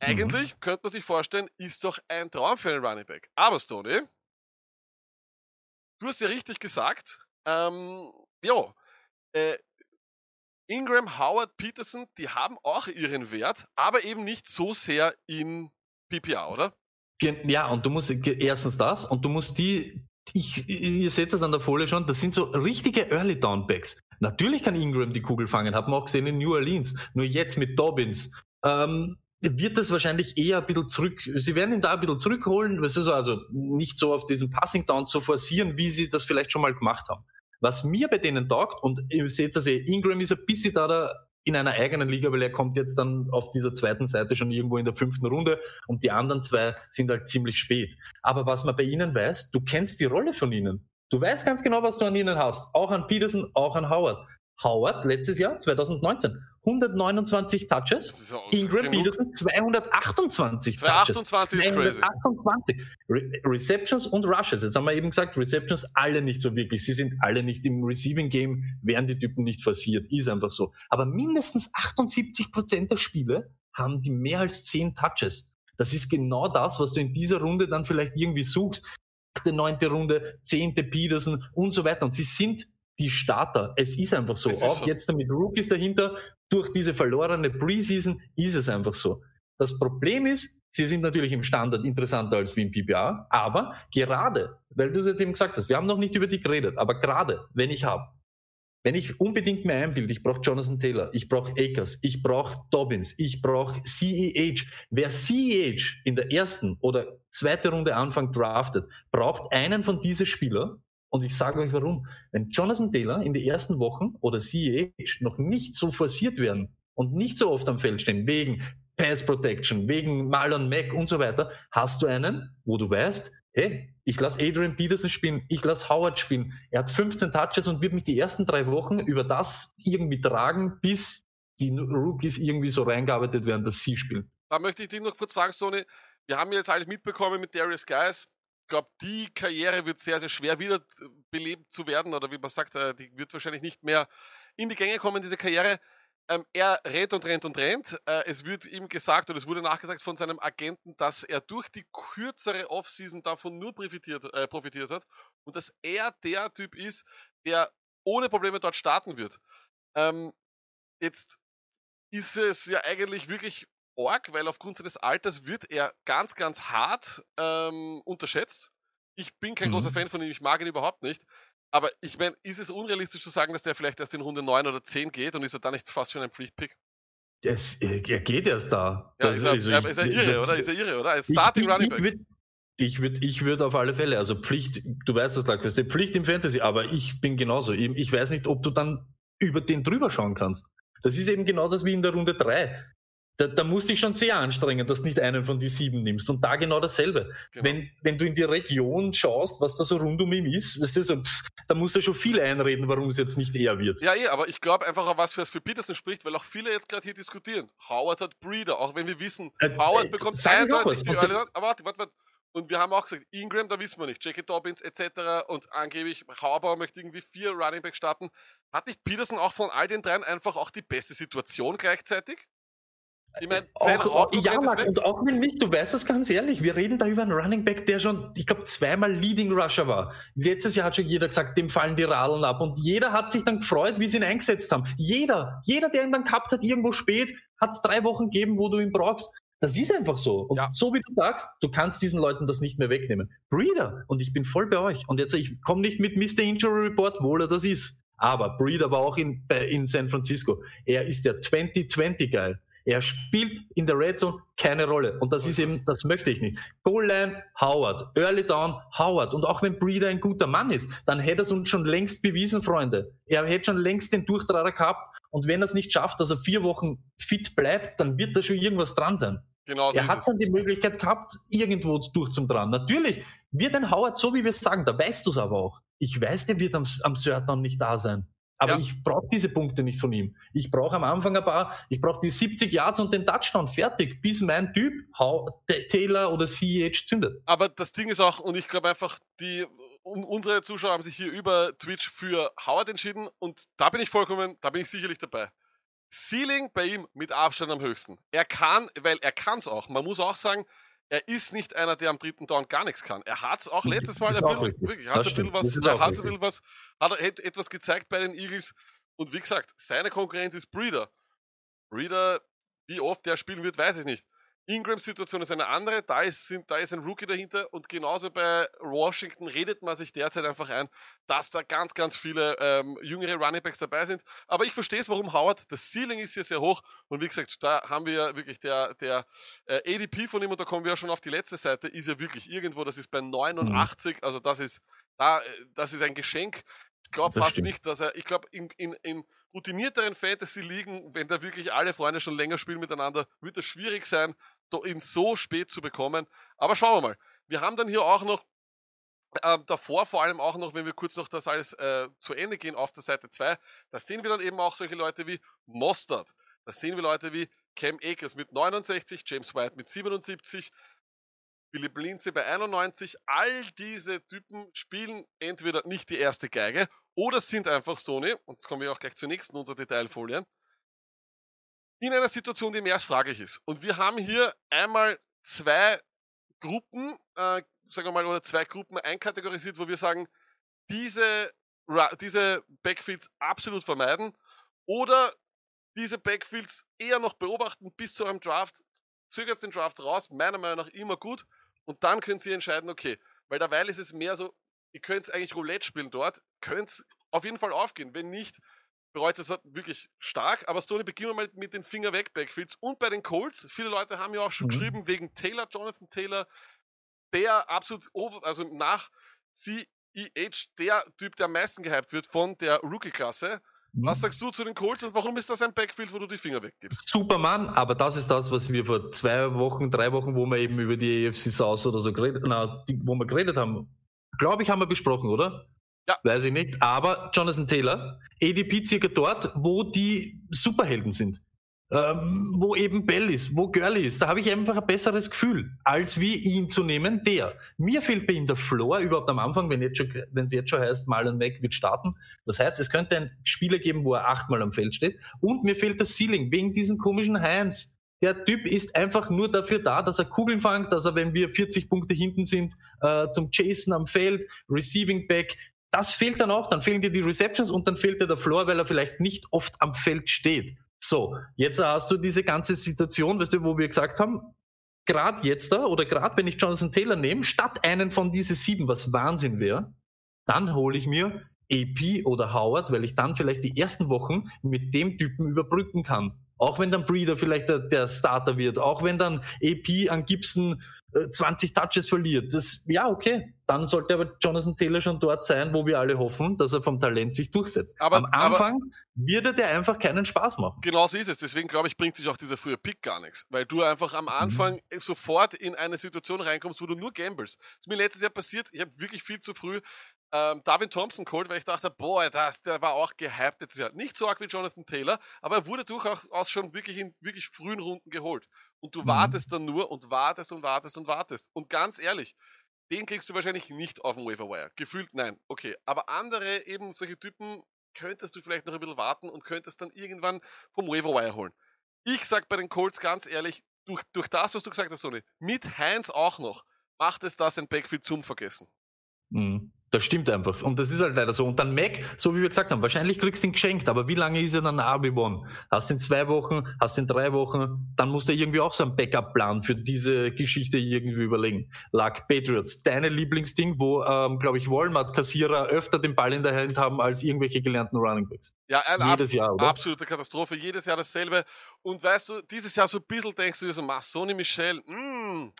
S3: eigentlich könnte man sich vorstellen, ist doch ein Traum für einen Running Back. Aber Stoney, du hast ja richtig gesagt. Ähm, ja, äh, Ingram, Howard, Peterson, die haben auch ihren Wert, aber eben nicht so sehr in PPA, oder?
S2: Ja, und du musst erstens das und du musst die, ich, ihr seht es an der Folie schon, das sind so richtige Early Downbacks. Natürlich kann Ingram die Kugel fangen, hat man auch gesehen in New Orleans. Nur jetzt mit Dobbins ähm, wird das wahrscheinlich eher ein bisschen zurück, sie werden ihn da ein bisschen zurückholen, also nicht so auf diesen Passing Down zu forcieren, wie sie das vielleicht schon mal gemacht haben. Was mir bei denen taugt, und ihr seht das eh, Ingram ist ein bisschen da, da in einer eigenen Liga, weil er kommt jetzt dann auf dieser zweiten Seite schon irgendwo in der fünften Runde und die anderen zwei sind halt ziemlich spät. Aber was man bei ihnen weiß, du kennst die Rolle von ihnen. Du weißt ganz genau, was du an ihnen hast. Auch an Peterson, auch an Howard. Howard letztes Jahr, 2019, 129 Touches. Ingram. Peterson 228
S3: 228 ist crazy.
S2: 228. Re Receptions und Rushes. Jetzt haben wir eben gesagt, Receptions alle nicht so wirklich. Sie sind alle nicht im Receiving Game, werden die Typen nicht forciert. Ist einfach so. Aber mindestens 78 Prozent der Spiele haben die mehr als 10 Touches. Das ist genau das, was du in dieser Runde dann vielleicht irgendwie suchst. Die neunte Runde, zehnte Peterson und so weiter. Und sie sind die Starter. Es ist einfach so.
S3: Ist
S2: Auch
S3: so.
S2: jetzt mit Rookies dahinter, durch diese verlorene Preseason ist es einfach so. Das Problem ist, sie sind natürlich im Standard interessanter als wie im PPA, aber gerade, weil du es jetzt eben gesagt hast, wir haben noch nicht über die geredet, aber gerade, wenn ich habe, wenn ich unbedingt mir einbilde, ich brauche Jonathan Taylor, ich brauche Akers, ich brauche Dobbins, ich brauche CEH. Wer CEH in der ersten oder zweite Runde Anfang draftet, braucht einen von diesen Spielern. Und ich sage euch warum. Wenn Jonathan Taylor in den ersten Wochen oder CEH noch nicht so forciert werden und nicht so oft am Feld stehen, wegen Pass Protection, wegen Marlon Mack und so weiter, hast du einen, wo du weißt, hey, ich lasse Adrian Peterson spielen, ich lasse Howard spielen. Er hat 15 Touches und wird mich die ersten drei Wochen über das irgendwie tragen, bis die Rookies irgendwie so reingearbeitet werden, dass sie spielen.
S3: Da möchte ich dich noch kurz fragen, Stoney. Wir haben jetzt alles mitbekommen mit Darius Guys. Ich glaube, die Karriere wird sehr, sehr schwer wieder belebt zu werden. Oder wie man sagt, äh, die wird wahrscheinlich nicht mehr in die Gänge kommen, diese Karriere. Ähm, er rennt und rennt und rennt. Äh, es wird ihm gesagt, oder es wurde nachgesagt von seinem Agenten, dass er durch die kürzere Offseason davon nur profitiert, äh, profitiert hat. Und dass er der Typ ist, der ohne Probleme dort starten wird. Ähm, jetzt ist es ja eigentlich wirklich arg, weil aufgrund seines Alters wird er ganz, ganz hart ähm, unterschätzt. Ich bin kein
S2: Mhm.
S3: großer Fan von ihm, ich mag ihn überhaupt nicht. Aber ich meine, ist es unrealistisch zu sagen, dass der vielleicht erst in Runde 9 oder 10 geht und ist er dann nicht fast schon ein Pflichtpick?
S2: Es, er geht erst da.
S3: Ja,
S2: Das
S3: ist er,
S2: also ich-
S3: ist er
S2: das-
S3: irre, oder? Ist er irre, oder? Ein
S2: Ich-
S3: Starting
S2: ich,
S3: Running
S2: ich
S3: Back.
S2: würd, ich würde ich würd auf alle Fälle, also Pflicht, du weißt das, Lack, Pflicht im Fantasy, aber ich bin genauso. Ich, ich weiß nicht, ob du dann über den drüber schauen kannst. Das ist eben genau das wie in der Runde 3. Da, da musst du dich schon sehr anstrengen, dass du nicht einen von die sieben nimmst. Und da genau dasselbe.
S3: Genau.
S2: Wenn, wenn du in die Region schaust, was da so rund um ihn ist, du, so, pff, da musst du schon viel einreden, warum es jetzt nicht er wird.
S3: Ja, eh, aber ich glaube einfach, was für, für Peterson spricht, weil auch viele jetzt gerade hier diskutieren. Howard hat Breeder, auch wenn wir wissen,
S2: Äh,
S3: Howard
S2: äh,
S3: bekommt eindeutig die
S2: Und
S3: Early Down. Aber warte, warte, warte. Und wir haben auch gesagt, Ingram, da wissen wir nicht. Jackie Dobbins etc. Und angeblich Hauerbauer möchte irgendwie vier Running Back starten. Hat nicht Peterson auch von all den dreien einfach auch die beste Situation gleichzeitig? Ich meine, sein
S2: Auch, ja, Marc,
S3: weg.
S2: und auch wenn nicht, du weißt das ganz ehrlich, wir reden da über einen Running Back, der schon, ich glaube, zweimal Leading Rusher war. Letztes Jahr hat schon jeder gesagt, dem fallen die Radeln ab und jeder hat sich dann gefreut, wie sie ihn eingesetzt haben. Jeder, jeder, der ihn dann gehabt hat, irgendwo spät, hat es drei Wochen gegeben, wo du ihn brauchst. Das ist einfach so. Und
S3: Ja.
S2: so wie du sagst, du kannst diesen Leuten das nicht mehr wegnehmen. Breeder, und ich bin voll bei euch. Und jetzt, ich komme nicht mit Mr. Injury Report, wo er das ist. Aber Breeder war auch in, bei- in San Francisco. Er ist der 2020-Guy. Er spielt in der Red Zone keine Rolle. Und das
S3: So
S2: ist eben, das möchte ich nicht. Goal Line, Howard. Early Down, Howard. Und auch wenn Breeder ein guter Mann ist, dann hätte er es uns schon längst bewiesen, Freunde. Er hätte schon längst den Durchtrager gehabt. Und wenn er es nicht schafft, dass er vier Wochen fit bleibt, dann wird da schon irgendwas dran sein.
S3: Genau so
S2: er hat dann die Möglichkeit gehabt, irgendwo durch zum dran. Natürlich wird ein Howard, so wie wir es sagen, da weißt du es aber auch. Ich weiß, der wird am, am Third Down nicht da sein. Aber
S3: Ja.
S2: ich brauche diese Punkte nicht von ihm. Ich brauche am Anfang ein paar, ich brauche die 70 Yards und den Touchdown. Fertig. Bis mein Typ, How, Taylor oder CEH zündet.
S3: Aber das Ding ist auch, und ich glaube einfach, die un, unsere Zuschauer haben sich hier über Twitch für Howard entschieden und da bin ich vollkommen, da bin ich sicherlich dabei. Ceiling bei ihm mit Abstand am höchsten. Er kann, weil er kann es auch. Man muss auch sagen, er ist nicht einer, der am dritten Down gar nichts kann. Er hat es auch letztes Mal ein bisschen, wirklich, hat's ein was, er
S2: auch
S3: hat's ein
S2: richtig.
S3: bisschen was, hat er et- etwas gezeigt bei den Eagles. Und wie gesagt, seine Konkurrenz ist Breeder. Breeder, wie oft der spielen wird, weiß ich nicht. Ingrams Situation ist eine andere, da ist, sind, da ist ein Rookie dahinter und genauso bei Washington redet man sich derzeit einfach ein, dass da ganz, ganz viele ähm, jüngere Runningbacks dabei sind. Aber ich verstehe es, warum Howard, das Ceiling ist hier sehr hoch und wie gesagt, da haben wir ja wirklich der, der äh, ADP von ihm, und da kommen wir ja schon auf die letzte Seite, ist ja wirklich irgendwo, das ist bei 89, also das ist, da, das ist ein Geschenk. Ich glaube
S2: Das
S3: fast
S2: stimmt.
S3: nicht, dass er, ich glaube, in, in, in routinierteren Fantasy-Ligen, wenn da wirklich alle Freunde schon länger spielen miteinander, wird es schwierig sein, ihn so spät zu bekommen. Aber schauen wir mal. Wir haben dann hier auch noch ähm, davor vor allem auch noch, wenn wir kurz noch das alles äh, zu Ende gehen auf der Seite 2, da sehen wir dann eben auch solche Leute wie Mostert. Da sehen wir Leute wie Cam Akers mit 69, James White mit 77, Philipp Lindsay bei 91. All diese Typen spielen entweder nicht die erste Geige oder sind einfach Stoney, und jetzt kommen wir auch gleich zur nächsten unserer Detailfolien, in einer Situation, die mehr als fraglich ist. Und wir haben hier einmal zwei Gruppen, äh, sagen wir mal, oder zwei Gruppen einkategorisiert, wo wir sagen, diese, diese Backfields absolut vermeiden oder diese Backfields eher noch beobachten bis zu einem Draft, zögert den Draft raus, meiner Meinung nach immer gut und dann können sie entscheiden, okay, weil derweil ist es mehr so, ihr könnt eigentlich Roulette spielen dort, könnt auf jeden Fall aufgehen, wenn nicht, bereut es wirklich stark, aber Stoney, beginnen wir mal mit den Finger weg Backfields und bei den Colts, viele Leute haben ja auch schon
S2: Mhm.
S3: geschrieben, wegen Taylor, Jonathan Taylor, der absolut, over, also nach CEH, der Typ, der am meisten gehypt wird von der Rookie-Klasse.
S2: Mhm.
S3: Was sagst du zu den Colts und warum ist das ein Backfield, wo du die Finger weggibst?
S2: Superman, aber das ist das, was wir vor zwei Wochen, drei Wochen, wo wir eben über die AFC South oder so geredet, na, die, wo wir geredet haben, glaube ich, haben wir besprochen, oder?
S3: Ja.
S2: Weiß ich nicht. Aber Jonathan Taylor, ADP circa dort, wo die Superhelden sind. Ähm, wo eben Bell ist, wo Girl ist, da habe ich einfach ein besseres Gefühl, als wie ihn zu nehmen, der. Mir fehlt bei ihm der Floor überhaupt am Anfang, wenn es jetzt schon heißt, Marlon Mack wird starten. Das heißt, es könnte einen Spieler geben, wo er achtmal am Feld steht. Und mir fehlt das Ceiling wegen diesen komischen Heinz. Der Typ ist einfach nur dafür da, dass er Kugeln fängt, dass er, wenn wir 40 Punkte hinten sind, äh, zum Jason am Feld, Receiving Back. Das fehlt dann auch. Dann fehlen dir die Receptions und dann fehlt dir der Floor, weil er vielleicht nicht oft am Feld steht. So, jetzt hast du diese ganze Situation, weißt du, wo wir gesagt haben, gerade jetzt da oder gerade wenn ich Jonathan Taylor nehme, statt einen von diese sieben, was Wahnsinn wäre, dann hole ich mir AP oder Howard, weil ich dann vielleicht die ersten Wochen mit dem Typen überbrücken kann. Auch wenn dann Breeder vielleicht der, der Starter wird, auch wenn dann AP an Gibson äh, 20 Touches verliert. Das, ja, okay. Dann sollte aber Jonathan Taylor schon dort sein, wo wir alle hoffen, dass er vom Talent sich durchsetzt.
S3: Aber-
S2: Am
S3: aber-
S2: Anfang wird er dir einfach keinen Spaß machen.
S3: Genau so ist es. Deswegen glaube ich, bringt sich auch dieser frühe Pick gar nichts. Weil du einfach am Anfang sofort in eine Situation reinkommst, wo du nur gambles. Das ist mir letztes Jahr passiert. Ich habe wirklich viel zu früh ähm, Darwin Thompson geholt, weil ich dachte, boah, das, der war auch gehypt letztes Jahr. Nicht so arg wie Jonathan Taylor, aber er wurde durchaus schon wirklich in wirklich frühen Runden geholt. Und du
S2: Mhm.
S3: wartest dann nur und wartest und wartest und wartest. Und ganz ehrlich, den kriegst du wahrscheinlich nicht auf dem Waiver Gefühlt nein. Okay. Aber andere, eben solche Typen, könntest du vielleicht noch ein bisschen warten und könntest dann irgendwann vom Waiver holen. Ich sag bei den Colts ganz ehrlich, durch, durch das, was du gesagt hast, Sonny, mit Heinz auch noch, macht es das ein Backfield zum Vergessen.
S2: Mhm. Das stimmt einfach. Und das ist halt leider so. Und dann Mac, so wie wir gesagt haben, wahrscheinlich kriegst du ihn geschenkt, aber wie lange ist er dann RB1? Hast in zwei Wochen, hast in drei Wochen, dann musst du irgendwie auch so einen Backup-Plan für diese Geschichte irgendwie überlegen. Luck Patriots, deine Lieblingsding, wo, ähm, glaube ich, Walmart-Kassierer öfter den Ball in der Hand haben als irgendwelche gelernten Runningbacks.
S3: Ja, ein
S2: Jedes Jahr, oder?
S3: absolute Katastrophe. Jedes Jahr dasselbe. Und weißt du, dieses Jahr so ein bisschen denkst du dir so, Ma, Sony Michel, mm,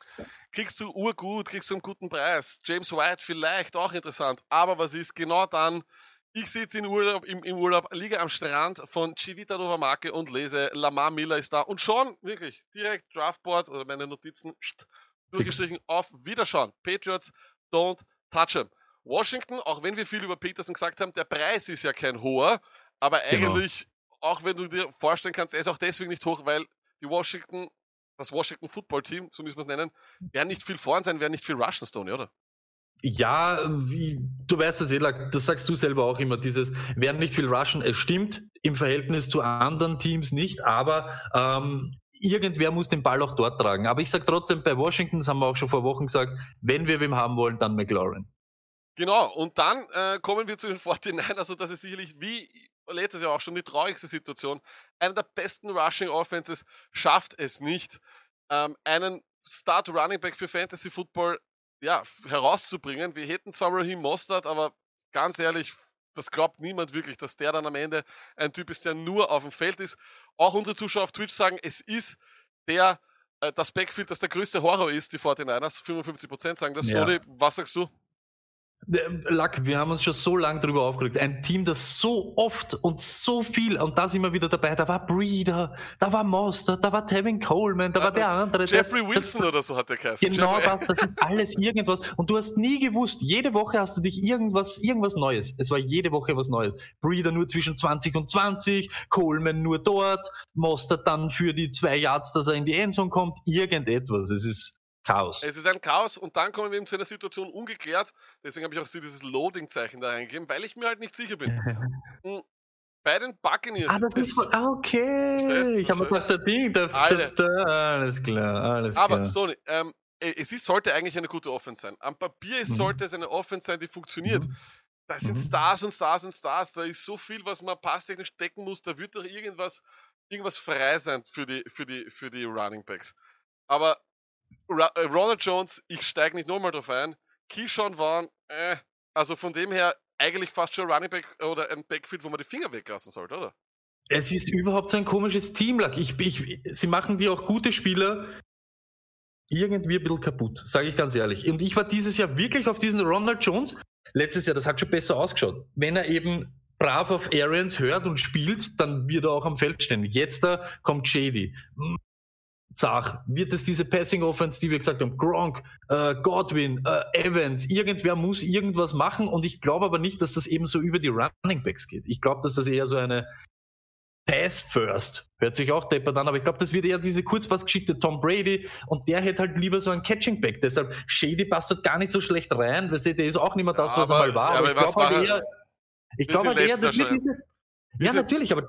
S3: kriegst du urgut, kriegst du einen guten Preis. James White vielleicht auch interessant. Aber was ist genau dann? Ich sitze in Urlaub, im, im Urlaub, liege am Strand von Civita Nova Marke und lese Lamar Miller ist da. Und schon, wirklich, direkt Draftboard oder meine Notizen scht, durchgestrichen auf Wiederschauen. Patriots, don't touch them. Washington, auch wenn wir viel über Peterson gesagt haben, der Preis ist ja kein hoher, aber
S2: Genau.
S3: eigentlich, auch wenn du dir vorstellen kannst, er ist auch deswegen nicht hoch, weil die Washington, das Washington Football Team, so müssen wir es nennen, werden nicht viel vorn sein, werden nicht viel rushen, Stoney, oder?
S2: Ja, wie, du weißt das, Elak, das sagst du selber auch immer, dieses, werden nicht viel rushen, es stimmt, im Verhältnis zu anderen Teams nicht, aber ähm, irgendwer muss den Ball auch dort tragen. Aber ich sage trotzdem, bei Washington, das haben wir auch schon vor Wochen gesagt, wenn wir wem haben wollen, dann McLaurin.
S3: Genau, und dann äh, kommen wir zu den 49ers, also das ist sicherlich wie letztes Jahr auch schon die traurigste Situation. Einer der besten Rushing Offenses schafft es nicht, ähm, einen Start Running Back für Fantasy Football ja, herauszubringen. Wir hätten zwar Raheem Mostert, aber ganz ehrlich, das glaubt niemand wirklich, dass der dann am Ende ein Typ ist, der nur auf dem Feld ist. Auch unsere Zuschauer auf Twitch sagen, es ist der, äh, das Backfield, das der größte Horror ist, die 49ers. 55% sagen das.
S2: Ja.
S3: Tony, was sagst du?
S2: Äh, Lack, wir haben uns schon so lange drüber aufgeregt. Ein Team, das so oft und so viel, und da sind wir wieder dabei, da war Breeder, da war Monster, da war Tevin Coleman, da war der andere.
S3: Jeffrey
S2: der,
S3: Wilson
S2: das,
S3: oder so hat der geheißen.
S2: Genau
S3: Jeffrey,
S2: das, das ist alles irgendwas. Und du hast nie gewusst, jede Woche hast du dich irgendwas, irgendwas Neues. Es war jede Woche was Neues. Breeder nur zwischen 20 und 20, Coleman nur dort, Monster dann für die zwei Yards, dass er in die Endzone kommt, irgendetwas. Es ist Chaos.
S3: Es ist ein Chaos und dann kommen wir eben zu einer Situation ungeklärt. Deswegen habe ich auch so dieses Loading-Zeichen da eingegeben, weil ich mir halt nicht sicher bin. Mm, Bei den Buccaneers.
S2: Ah, das
S3: es-
S2: ist voll, ah, okay.
S3: Verstehst?
S2: Ich habe mir gedacht, der Ding, der, der, der, alles klar, alles
S3: aber
S2: klar.
S3: Stoney, ähm, es ist, sollte eigentlich eine gute Offense sein. Am Papier
S2: Mhm.
S3: sollte es eine Offense sein, die funktioniert.
S2: Mhm.
S3: Da sind
S2: Mhm.
S3: Stars und Stars und Stars. Da ist so viel, was man passtechnisch decken muss. Da wird doch irgendwas, irgendwas frei sein für die, für die, für die Running Backs. Aber Äh, Ronald Jones, ich steige nicht nochmal drauf ein. Keyshawn Vaughn, äh, also von dem her eigentlich fast schon ein Running Back oder ein Backfield, wo man die Finger weglassen sollte, oder?
S2: Es ist überhaupt so ein komisches Teamlack. Ich, ich, sie machen dir auch gute Spieler irgendwie ein bisschen kaputt, sage ich ganz ehrlich. Und ich war dieses Jahr wirklich auf diesen Ronald Jones. Letztes Jahr, das hat schon besser ausgeschaut. Wenn er eben brav auf Arians hört und spielt, dann wird er auch am Feld stehen. Jetzt da kommt Shady. Zach, wird es diese Passing Offense, die wir gesagt haben, Gronk, äh, Godwin, äh, Evans, irgendwer muss irgendwas machen und ich glaube aber nicht, dass das eben so über die Running Backs geht. Ich glaube, dass das eher so eine Pass First. Hört sich auch deppert an, aber ich glaube, das wird eher diese Kurzpassgeschichte Tom Brady und der hätte halt lieber so ein Catching Back. Deshalb, Shady passt dort gar nicht so schlecht rein, weil der ist auch nicht mehr das,
S3: Ja,
S2: was er
S3: aber-
S2: mal war.
S3: ja,
S2: Aber, ich glaube halt
S3: er-
S2: eher, ich glaube halt eher, das wird ja, natürlich, aber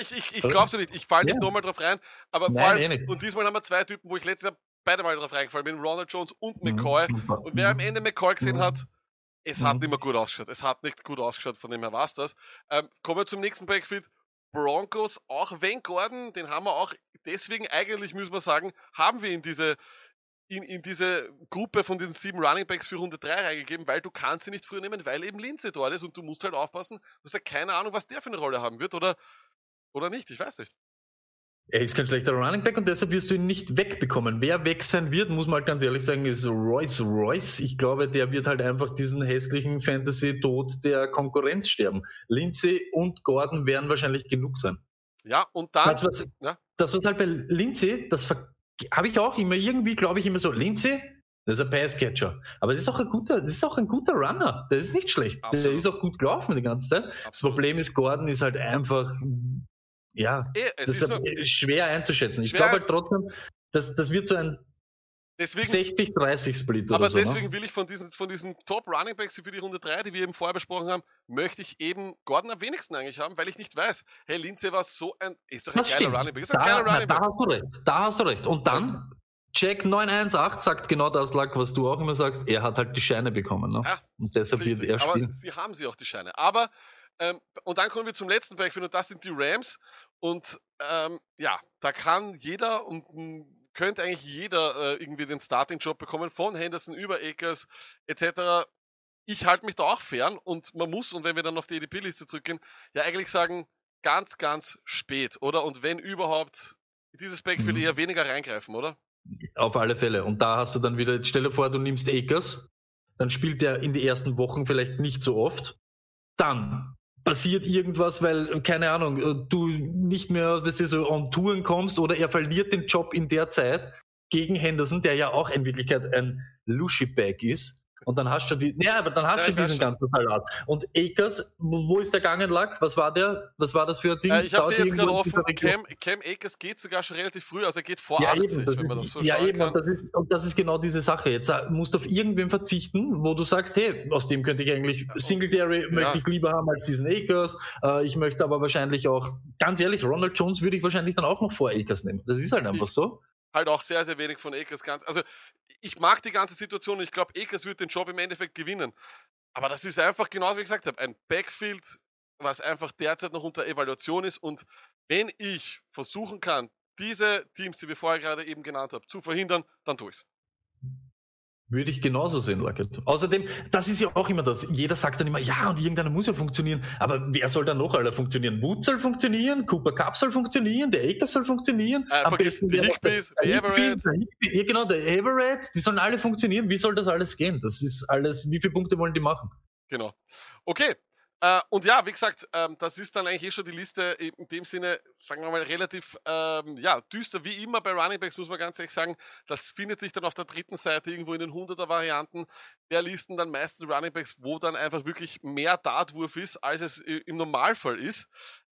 S3: ich ich, ich glaub's ja nicht. Ich falle nicht
S2: Ja.
S3: nochmal drauf rein. Aber
S2: Nein,
S3: vor allem,
S2: eh
S3: und diesmal haben wir zwei Typen, wo ich letztes Jahr beide Mal drauf reingefallen bin, Ronald Jones und
S2: Mhm,
S3: McCoy.
S2: super.
S3: Und wer am Ende McCoy gesehen
S2: Mhm.
S3: hat, es hat
S2: Mhm.
S3: nicht mehr gut ausgeschaut. Es hat nicht gut ausgeschaut, von dem her war's das. Ähm, kommen wir zum nächsten Backfield. Broncos, auch Van Gordon, den haben wir auch, deswegen eigentlich müssen wir sagen, haben wir in diese, in, in diese Gruppe von diesen sieben Running Backs für Runde 3 reingegeben, weil du kannst sie nicht früher nehmen, weil eben Lindsay dort ist und du musst halt aufpassen. Du hast ja keine Ahnung, was der für eine Rolle haben wird oder, oder nicht, ich weiß nicht.
S2: Er ist kein schlechter Running Back und deshalb wirst du ihn nicht wegbekommen. Wer weg sein wird, muss man halt ganz ehrlich sagen, ist Royce Royce. Ich glaube, der wird halt einfach diesen hässlichen Fantasy-Tod der Konkurrenz sterben. Lindsay und Gordon werden wahrscheinlich genug sein.
S3: Ja, und dann,
S2: Das, was,
S3: ja.
S2: das, was halt bei Lindsay, das habe ich auch immer irgendwie, glaube ich, immer so, Lindsay, das ist ein Passcatcher. Aber das ist auch ein guter, das ist auch ein guter Runner. Der ist nicht schlecht. Der
S3: Absolut.
S2: ist auch gut gelaufen die ganze Zeit. Das
S3: absolut.
S2: Problem ist, Gordon ist halt einfach, ja,
S3: Eh, es
S2: das
S3: ist so,
S2: schwer einzuschätzen. Ich glaube halt trotzdem, dass das wird so ein
S3: deswegen,
S2: 60-30-Split oder
S3: Aber
S2: so.
S3: deswegen
S2: ne?
S3: will ich von diesen, von diesen Top Running Backs für die Runde 3, die wir eben vorher besprochen haben, möchte ich eben Gordon am wenigsten eigentlich haben, weil ich nicht weiß, hey, Lindsay war so ein, ist doch ein
S2: Das
S3: geiler
S2: stimmt.
S3: Running Back, ist ein
S2: Da,
S3: geiler
S2: na,
S3: Running
S2: da hast du recht. Da hast du recht. Und dann, Jack 918 sagt genau das, Lack, was du auch immer sagst. Er hat halt die Scheine bekommen. Ne?
S3: Ja,
S2: Und deshalb wird er
S3: aber
S2: spielen.
S3: sie haben sie auch, die Scheine. Aber, ähm, und dann kommen wir zum letzten Backfield und das sind die Rams. Und ähm, ja, da kann jeder und könnte eigentlich jeder äh, irgendwie den Starting-Job bekommen, von Henderson über Akers etc. Ich halte mich da auch fern und man muss, und wenn wir dann auf die EDP-Liste zurückgehen, ja eigentlich sagen, ganz, ganz spät, oder? Und wenn überhaupt, dieses Backfield
S2: Mhm.
S3: eher weniger reingreifen, oder?
S2: Auf alle Fälle. Und da hast du dann wieder, stell dir vor, du nimmst Akers, dann spielt er in die ersten Wochen vielleicht nicht so oft. Dann passiert irgendwas, weil, keine Ahnung, äh, du nicht mehr weißt du, so on Touren kommst oder er verliert den Job in der Zeit gegen Henderson, der ja auch in Wirklichkeit ein Lushy-Bag ist. Und dann hast du die, ja, aber dann hast
S3: Ja,
S2: du diesen ganzen Salat. Und Akers, wo ist der gegangen lag? Was war der? Was war das für ein Ding?
S3: Äh, ich habe sie jetzt gerade offen. Cam, Cam Akers geht sogar schon relativ früh, also er geht vor
S2: Ja,
S3: 80,
S2: eben,
S3: wenn man das so
S2: ja,
S3: schauen
S2: eben, und das, ist, und das ist genau diese Sache. Jetzt äh, musst du auf irgendwen verzichten, wo du sagst, hey, aus dem könnte ich eigentlich Singletary möchte ich lieber haben als diesen Akers. Äh, ich möchte aber wahrscheinlich auch, ganz ehrlich, Ronald Jones würde ich wahrscheinlich dann auch noch vor Akers nehmen. Das ist halt einfach so.
S3: halt auch sehr, sehr wenig von Akers. Ganz, also ich mag die ganze Situation und ich glaube, Akers wird den Job im Endeffekt gewinnen. Aber das ist einfach genauso wie ich gesagt habe, ein Backfield, was einfach derzeit noch unter Evaluation ist. Und wenn ich versuchen kann, diese Teams, die wir vorher gerade eben genannt haben, zu verhindern, dann tue ich es.
S2: Würde ich genauso sehen, Luckett. Außerdem, das ist ja auch immer das. Jeder sagt dann immer, ja, und irgendeiner muss ja funktionieren. Aber wer soll dann noch alle funktionieren? Wood soll funktionieren, Cooper Cup soll funktionieren, der Akers soll funktionieren.
S3: Äh,
S2: Am besten
S3: die Higbees, die Everett.
S2: Ja, genau, der Everett, die sollen alle funktionieren. Wie soll das alles gehen? Das ist alles, wie viele Punkte wollen die machen?
S3: Genau. Okay. Äh, und ja, wie gesagt, ähm, das ist dann eigentlich eh schon die Liste in dem Sinne, sagen wir mal, relativ ähm, ja, düster wie immer bei Running Backs, muss man ganz ehrlich sagen. Das findet sich dann auf der dritten Seite irgendwo in den 100er Varianten der Listen dann meistens Running Backs, wo dann einfach wirklich mehr Dartwurf ist, als es i- im Normalfall ist.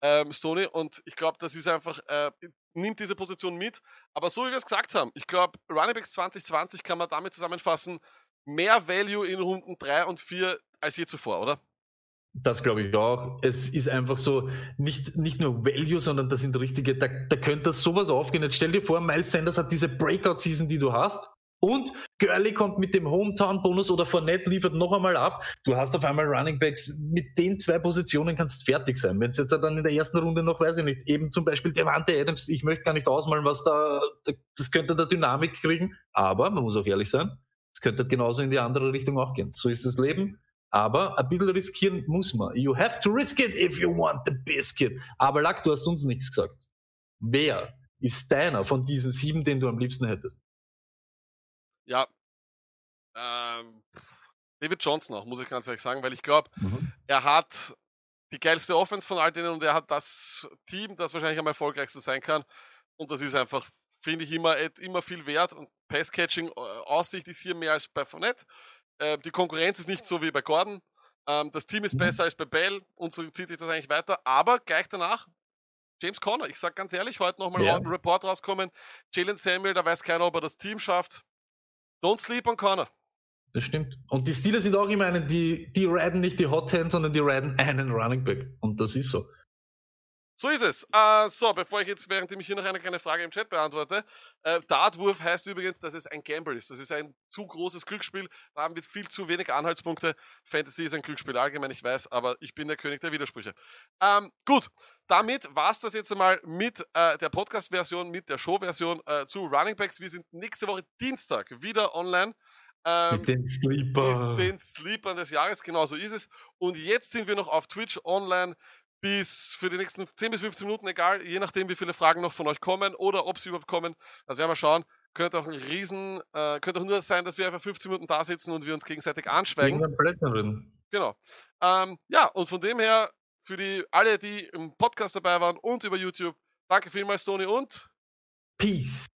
S3: Ähm, Stoney, und ich glaube, das ist einfach, äh, nimmt diese Position mit. Aber so wie wir es gesagt haben, ich glaube, Running Backs 2020 kann man damit zusammenfassen, mehr Value in Runden 3 und 4 als je zuvor, oder?
S2: Das glaube ich auch. Es ist einfach so, nicht, nicht nur Value, sondern das sind richtige, da, da könnte sowas aufgehen. Jetzt stell dir vor, Miles Sanders hat diese Breakout-Season, die du hast. Und Gurley kommt mit dem Hometown-Bonus oder Fournette liefert noch einmal ab. Du hast auf einmal Running Backs. Mit den zwei Positionen kannst fertig sein. Wenn es jetzt dann in der ersten Runde noch, weiß ich nicht, eben zum Beispiel Devante Adams, ich möchte gar nicht ausmalen, was da, das könnte der Dynamik kriegen. Aber man muss auch ehrlich sein, es könnte genauso in die andere Richtung auch gehen. So ist das Leben. Aber ein bisschen riskieren muss man. You have to risk it if you want the biscuit. Aber Lack, du hast uns nichts gesagt. Wer ist deiner von diesen sieben, den du am liebsten hättest?
S3: Ja. Ähm, David Johnson auch, muss ich ganz ehrlich sagen, weil ich glaube, er hat die geilste Offense von all denen und er hat das Team, das wahrscheinlich am erfolgreichsten sein kann. Und das ist einfach, finde ich, immer, immer viel wert. Und Pass-Catching-Aussicht ist hier mehr als bei Fournette. Äh, die Konkurrenz ist nicht so wie bei Gordon. Ähm, das Team ist
S2: Mhm.
S3: besser als bei Bell und so zieht sich das eigentlich weiter. Aber gleich danach, James Conner, ich sag ganz ehrlich, heute nochmal
S2: Ja.
S3: ein Report rauskommen. Jalen Samuel, da weiß keiner, ob er das Team schafft. Don't sleep on Conner.
S2: Das stimmt. Und die Steelers sind auch immer einen, die, die riden nicht die Hot Hand, sondern die riden einen Running Back. Und das ist so.
S3: So ist es. Äh, so, bevor ich jetzt, während ich hier noch eine kleine Frage im Chat beantworte. Äh, Dartwurf heißt übrigens, dass es ein Gamble ist. Das ist ein zu großes Glücksspiel. Da haben wir viel zu wenig Anhaltspunkte. Fantasy ist ein Glücksspiel allgemein, ich weiß, aber ich bin der König der Widersprüche. Ähm, gut, damit war's das jetzt einmal mit äh, der Podcast-Version, mit der Show-Version äh, zu Running Backs. Wir sind nächste Woche Dienstag wieder online. Ähm,
S2: Mit den Sleeper.
S3: mit den Sleepern des Jahres, genau so ist es. Und jetzt sind wir noch auf Twitch online bis für die nächsten 10 bis 15 Minuten, egal, je nachdem, wie viele Fragen noch von euch kommen oder ob sie überhaupt kommen. Das werden wir schauen. Könnte auch ein Riesen, äh, könnte auch nur sein, dass wir einfach 15 Minuten da sitzen und wir uns gegenseitig anschweigen. Genau. Ähm, ja, und von dem her, für die alle, die im Podcast dabei waren und über YouTube, danke vielmals, Toni, und
S2: Peace.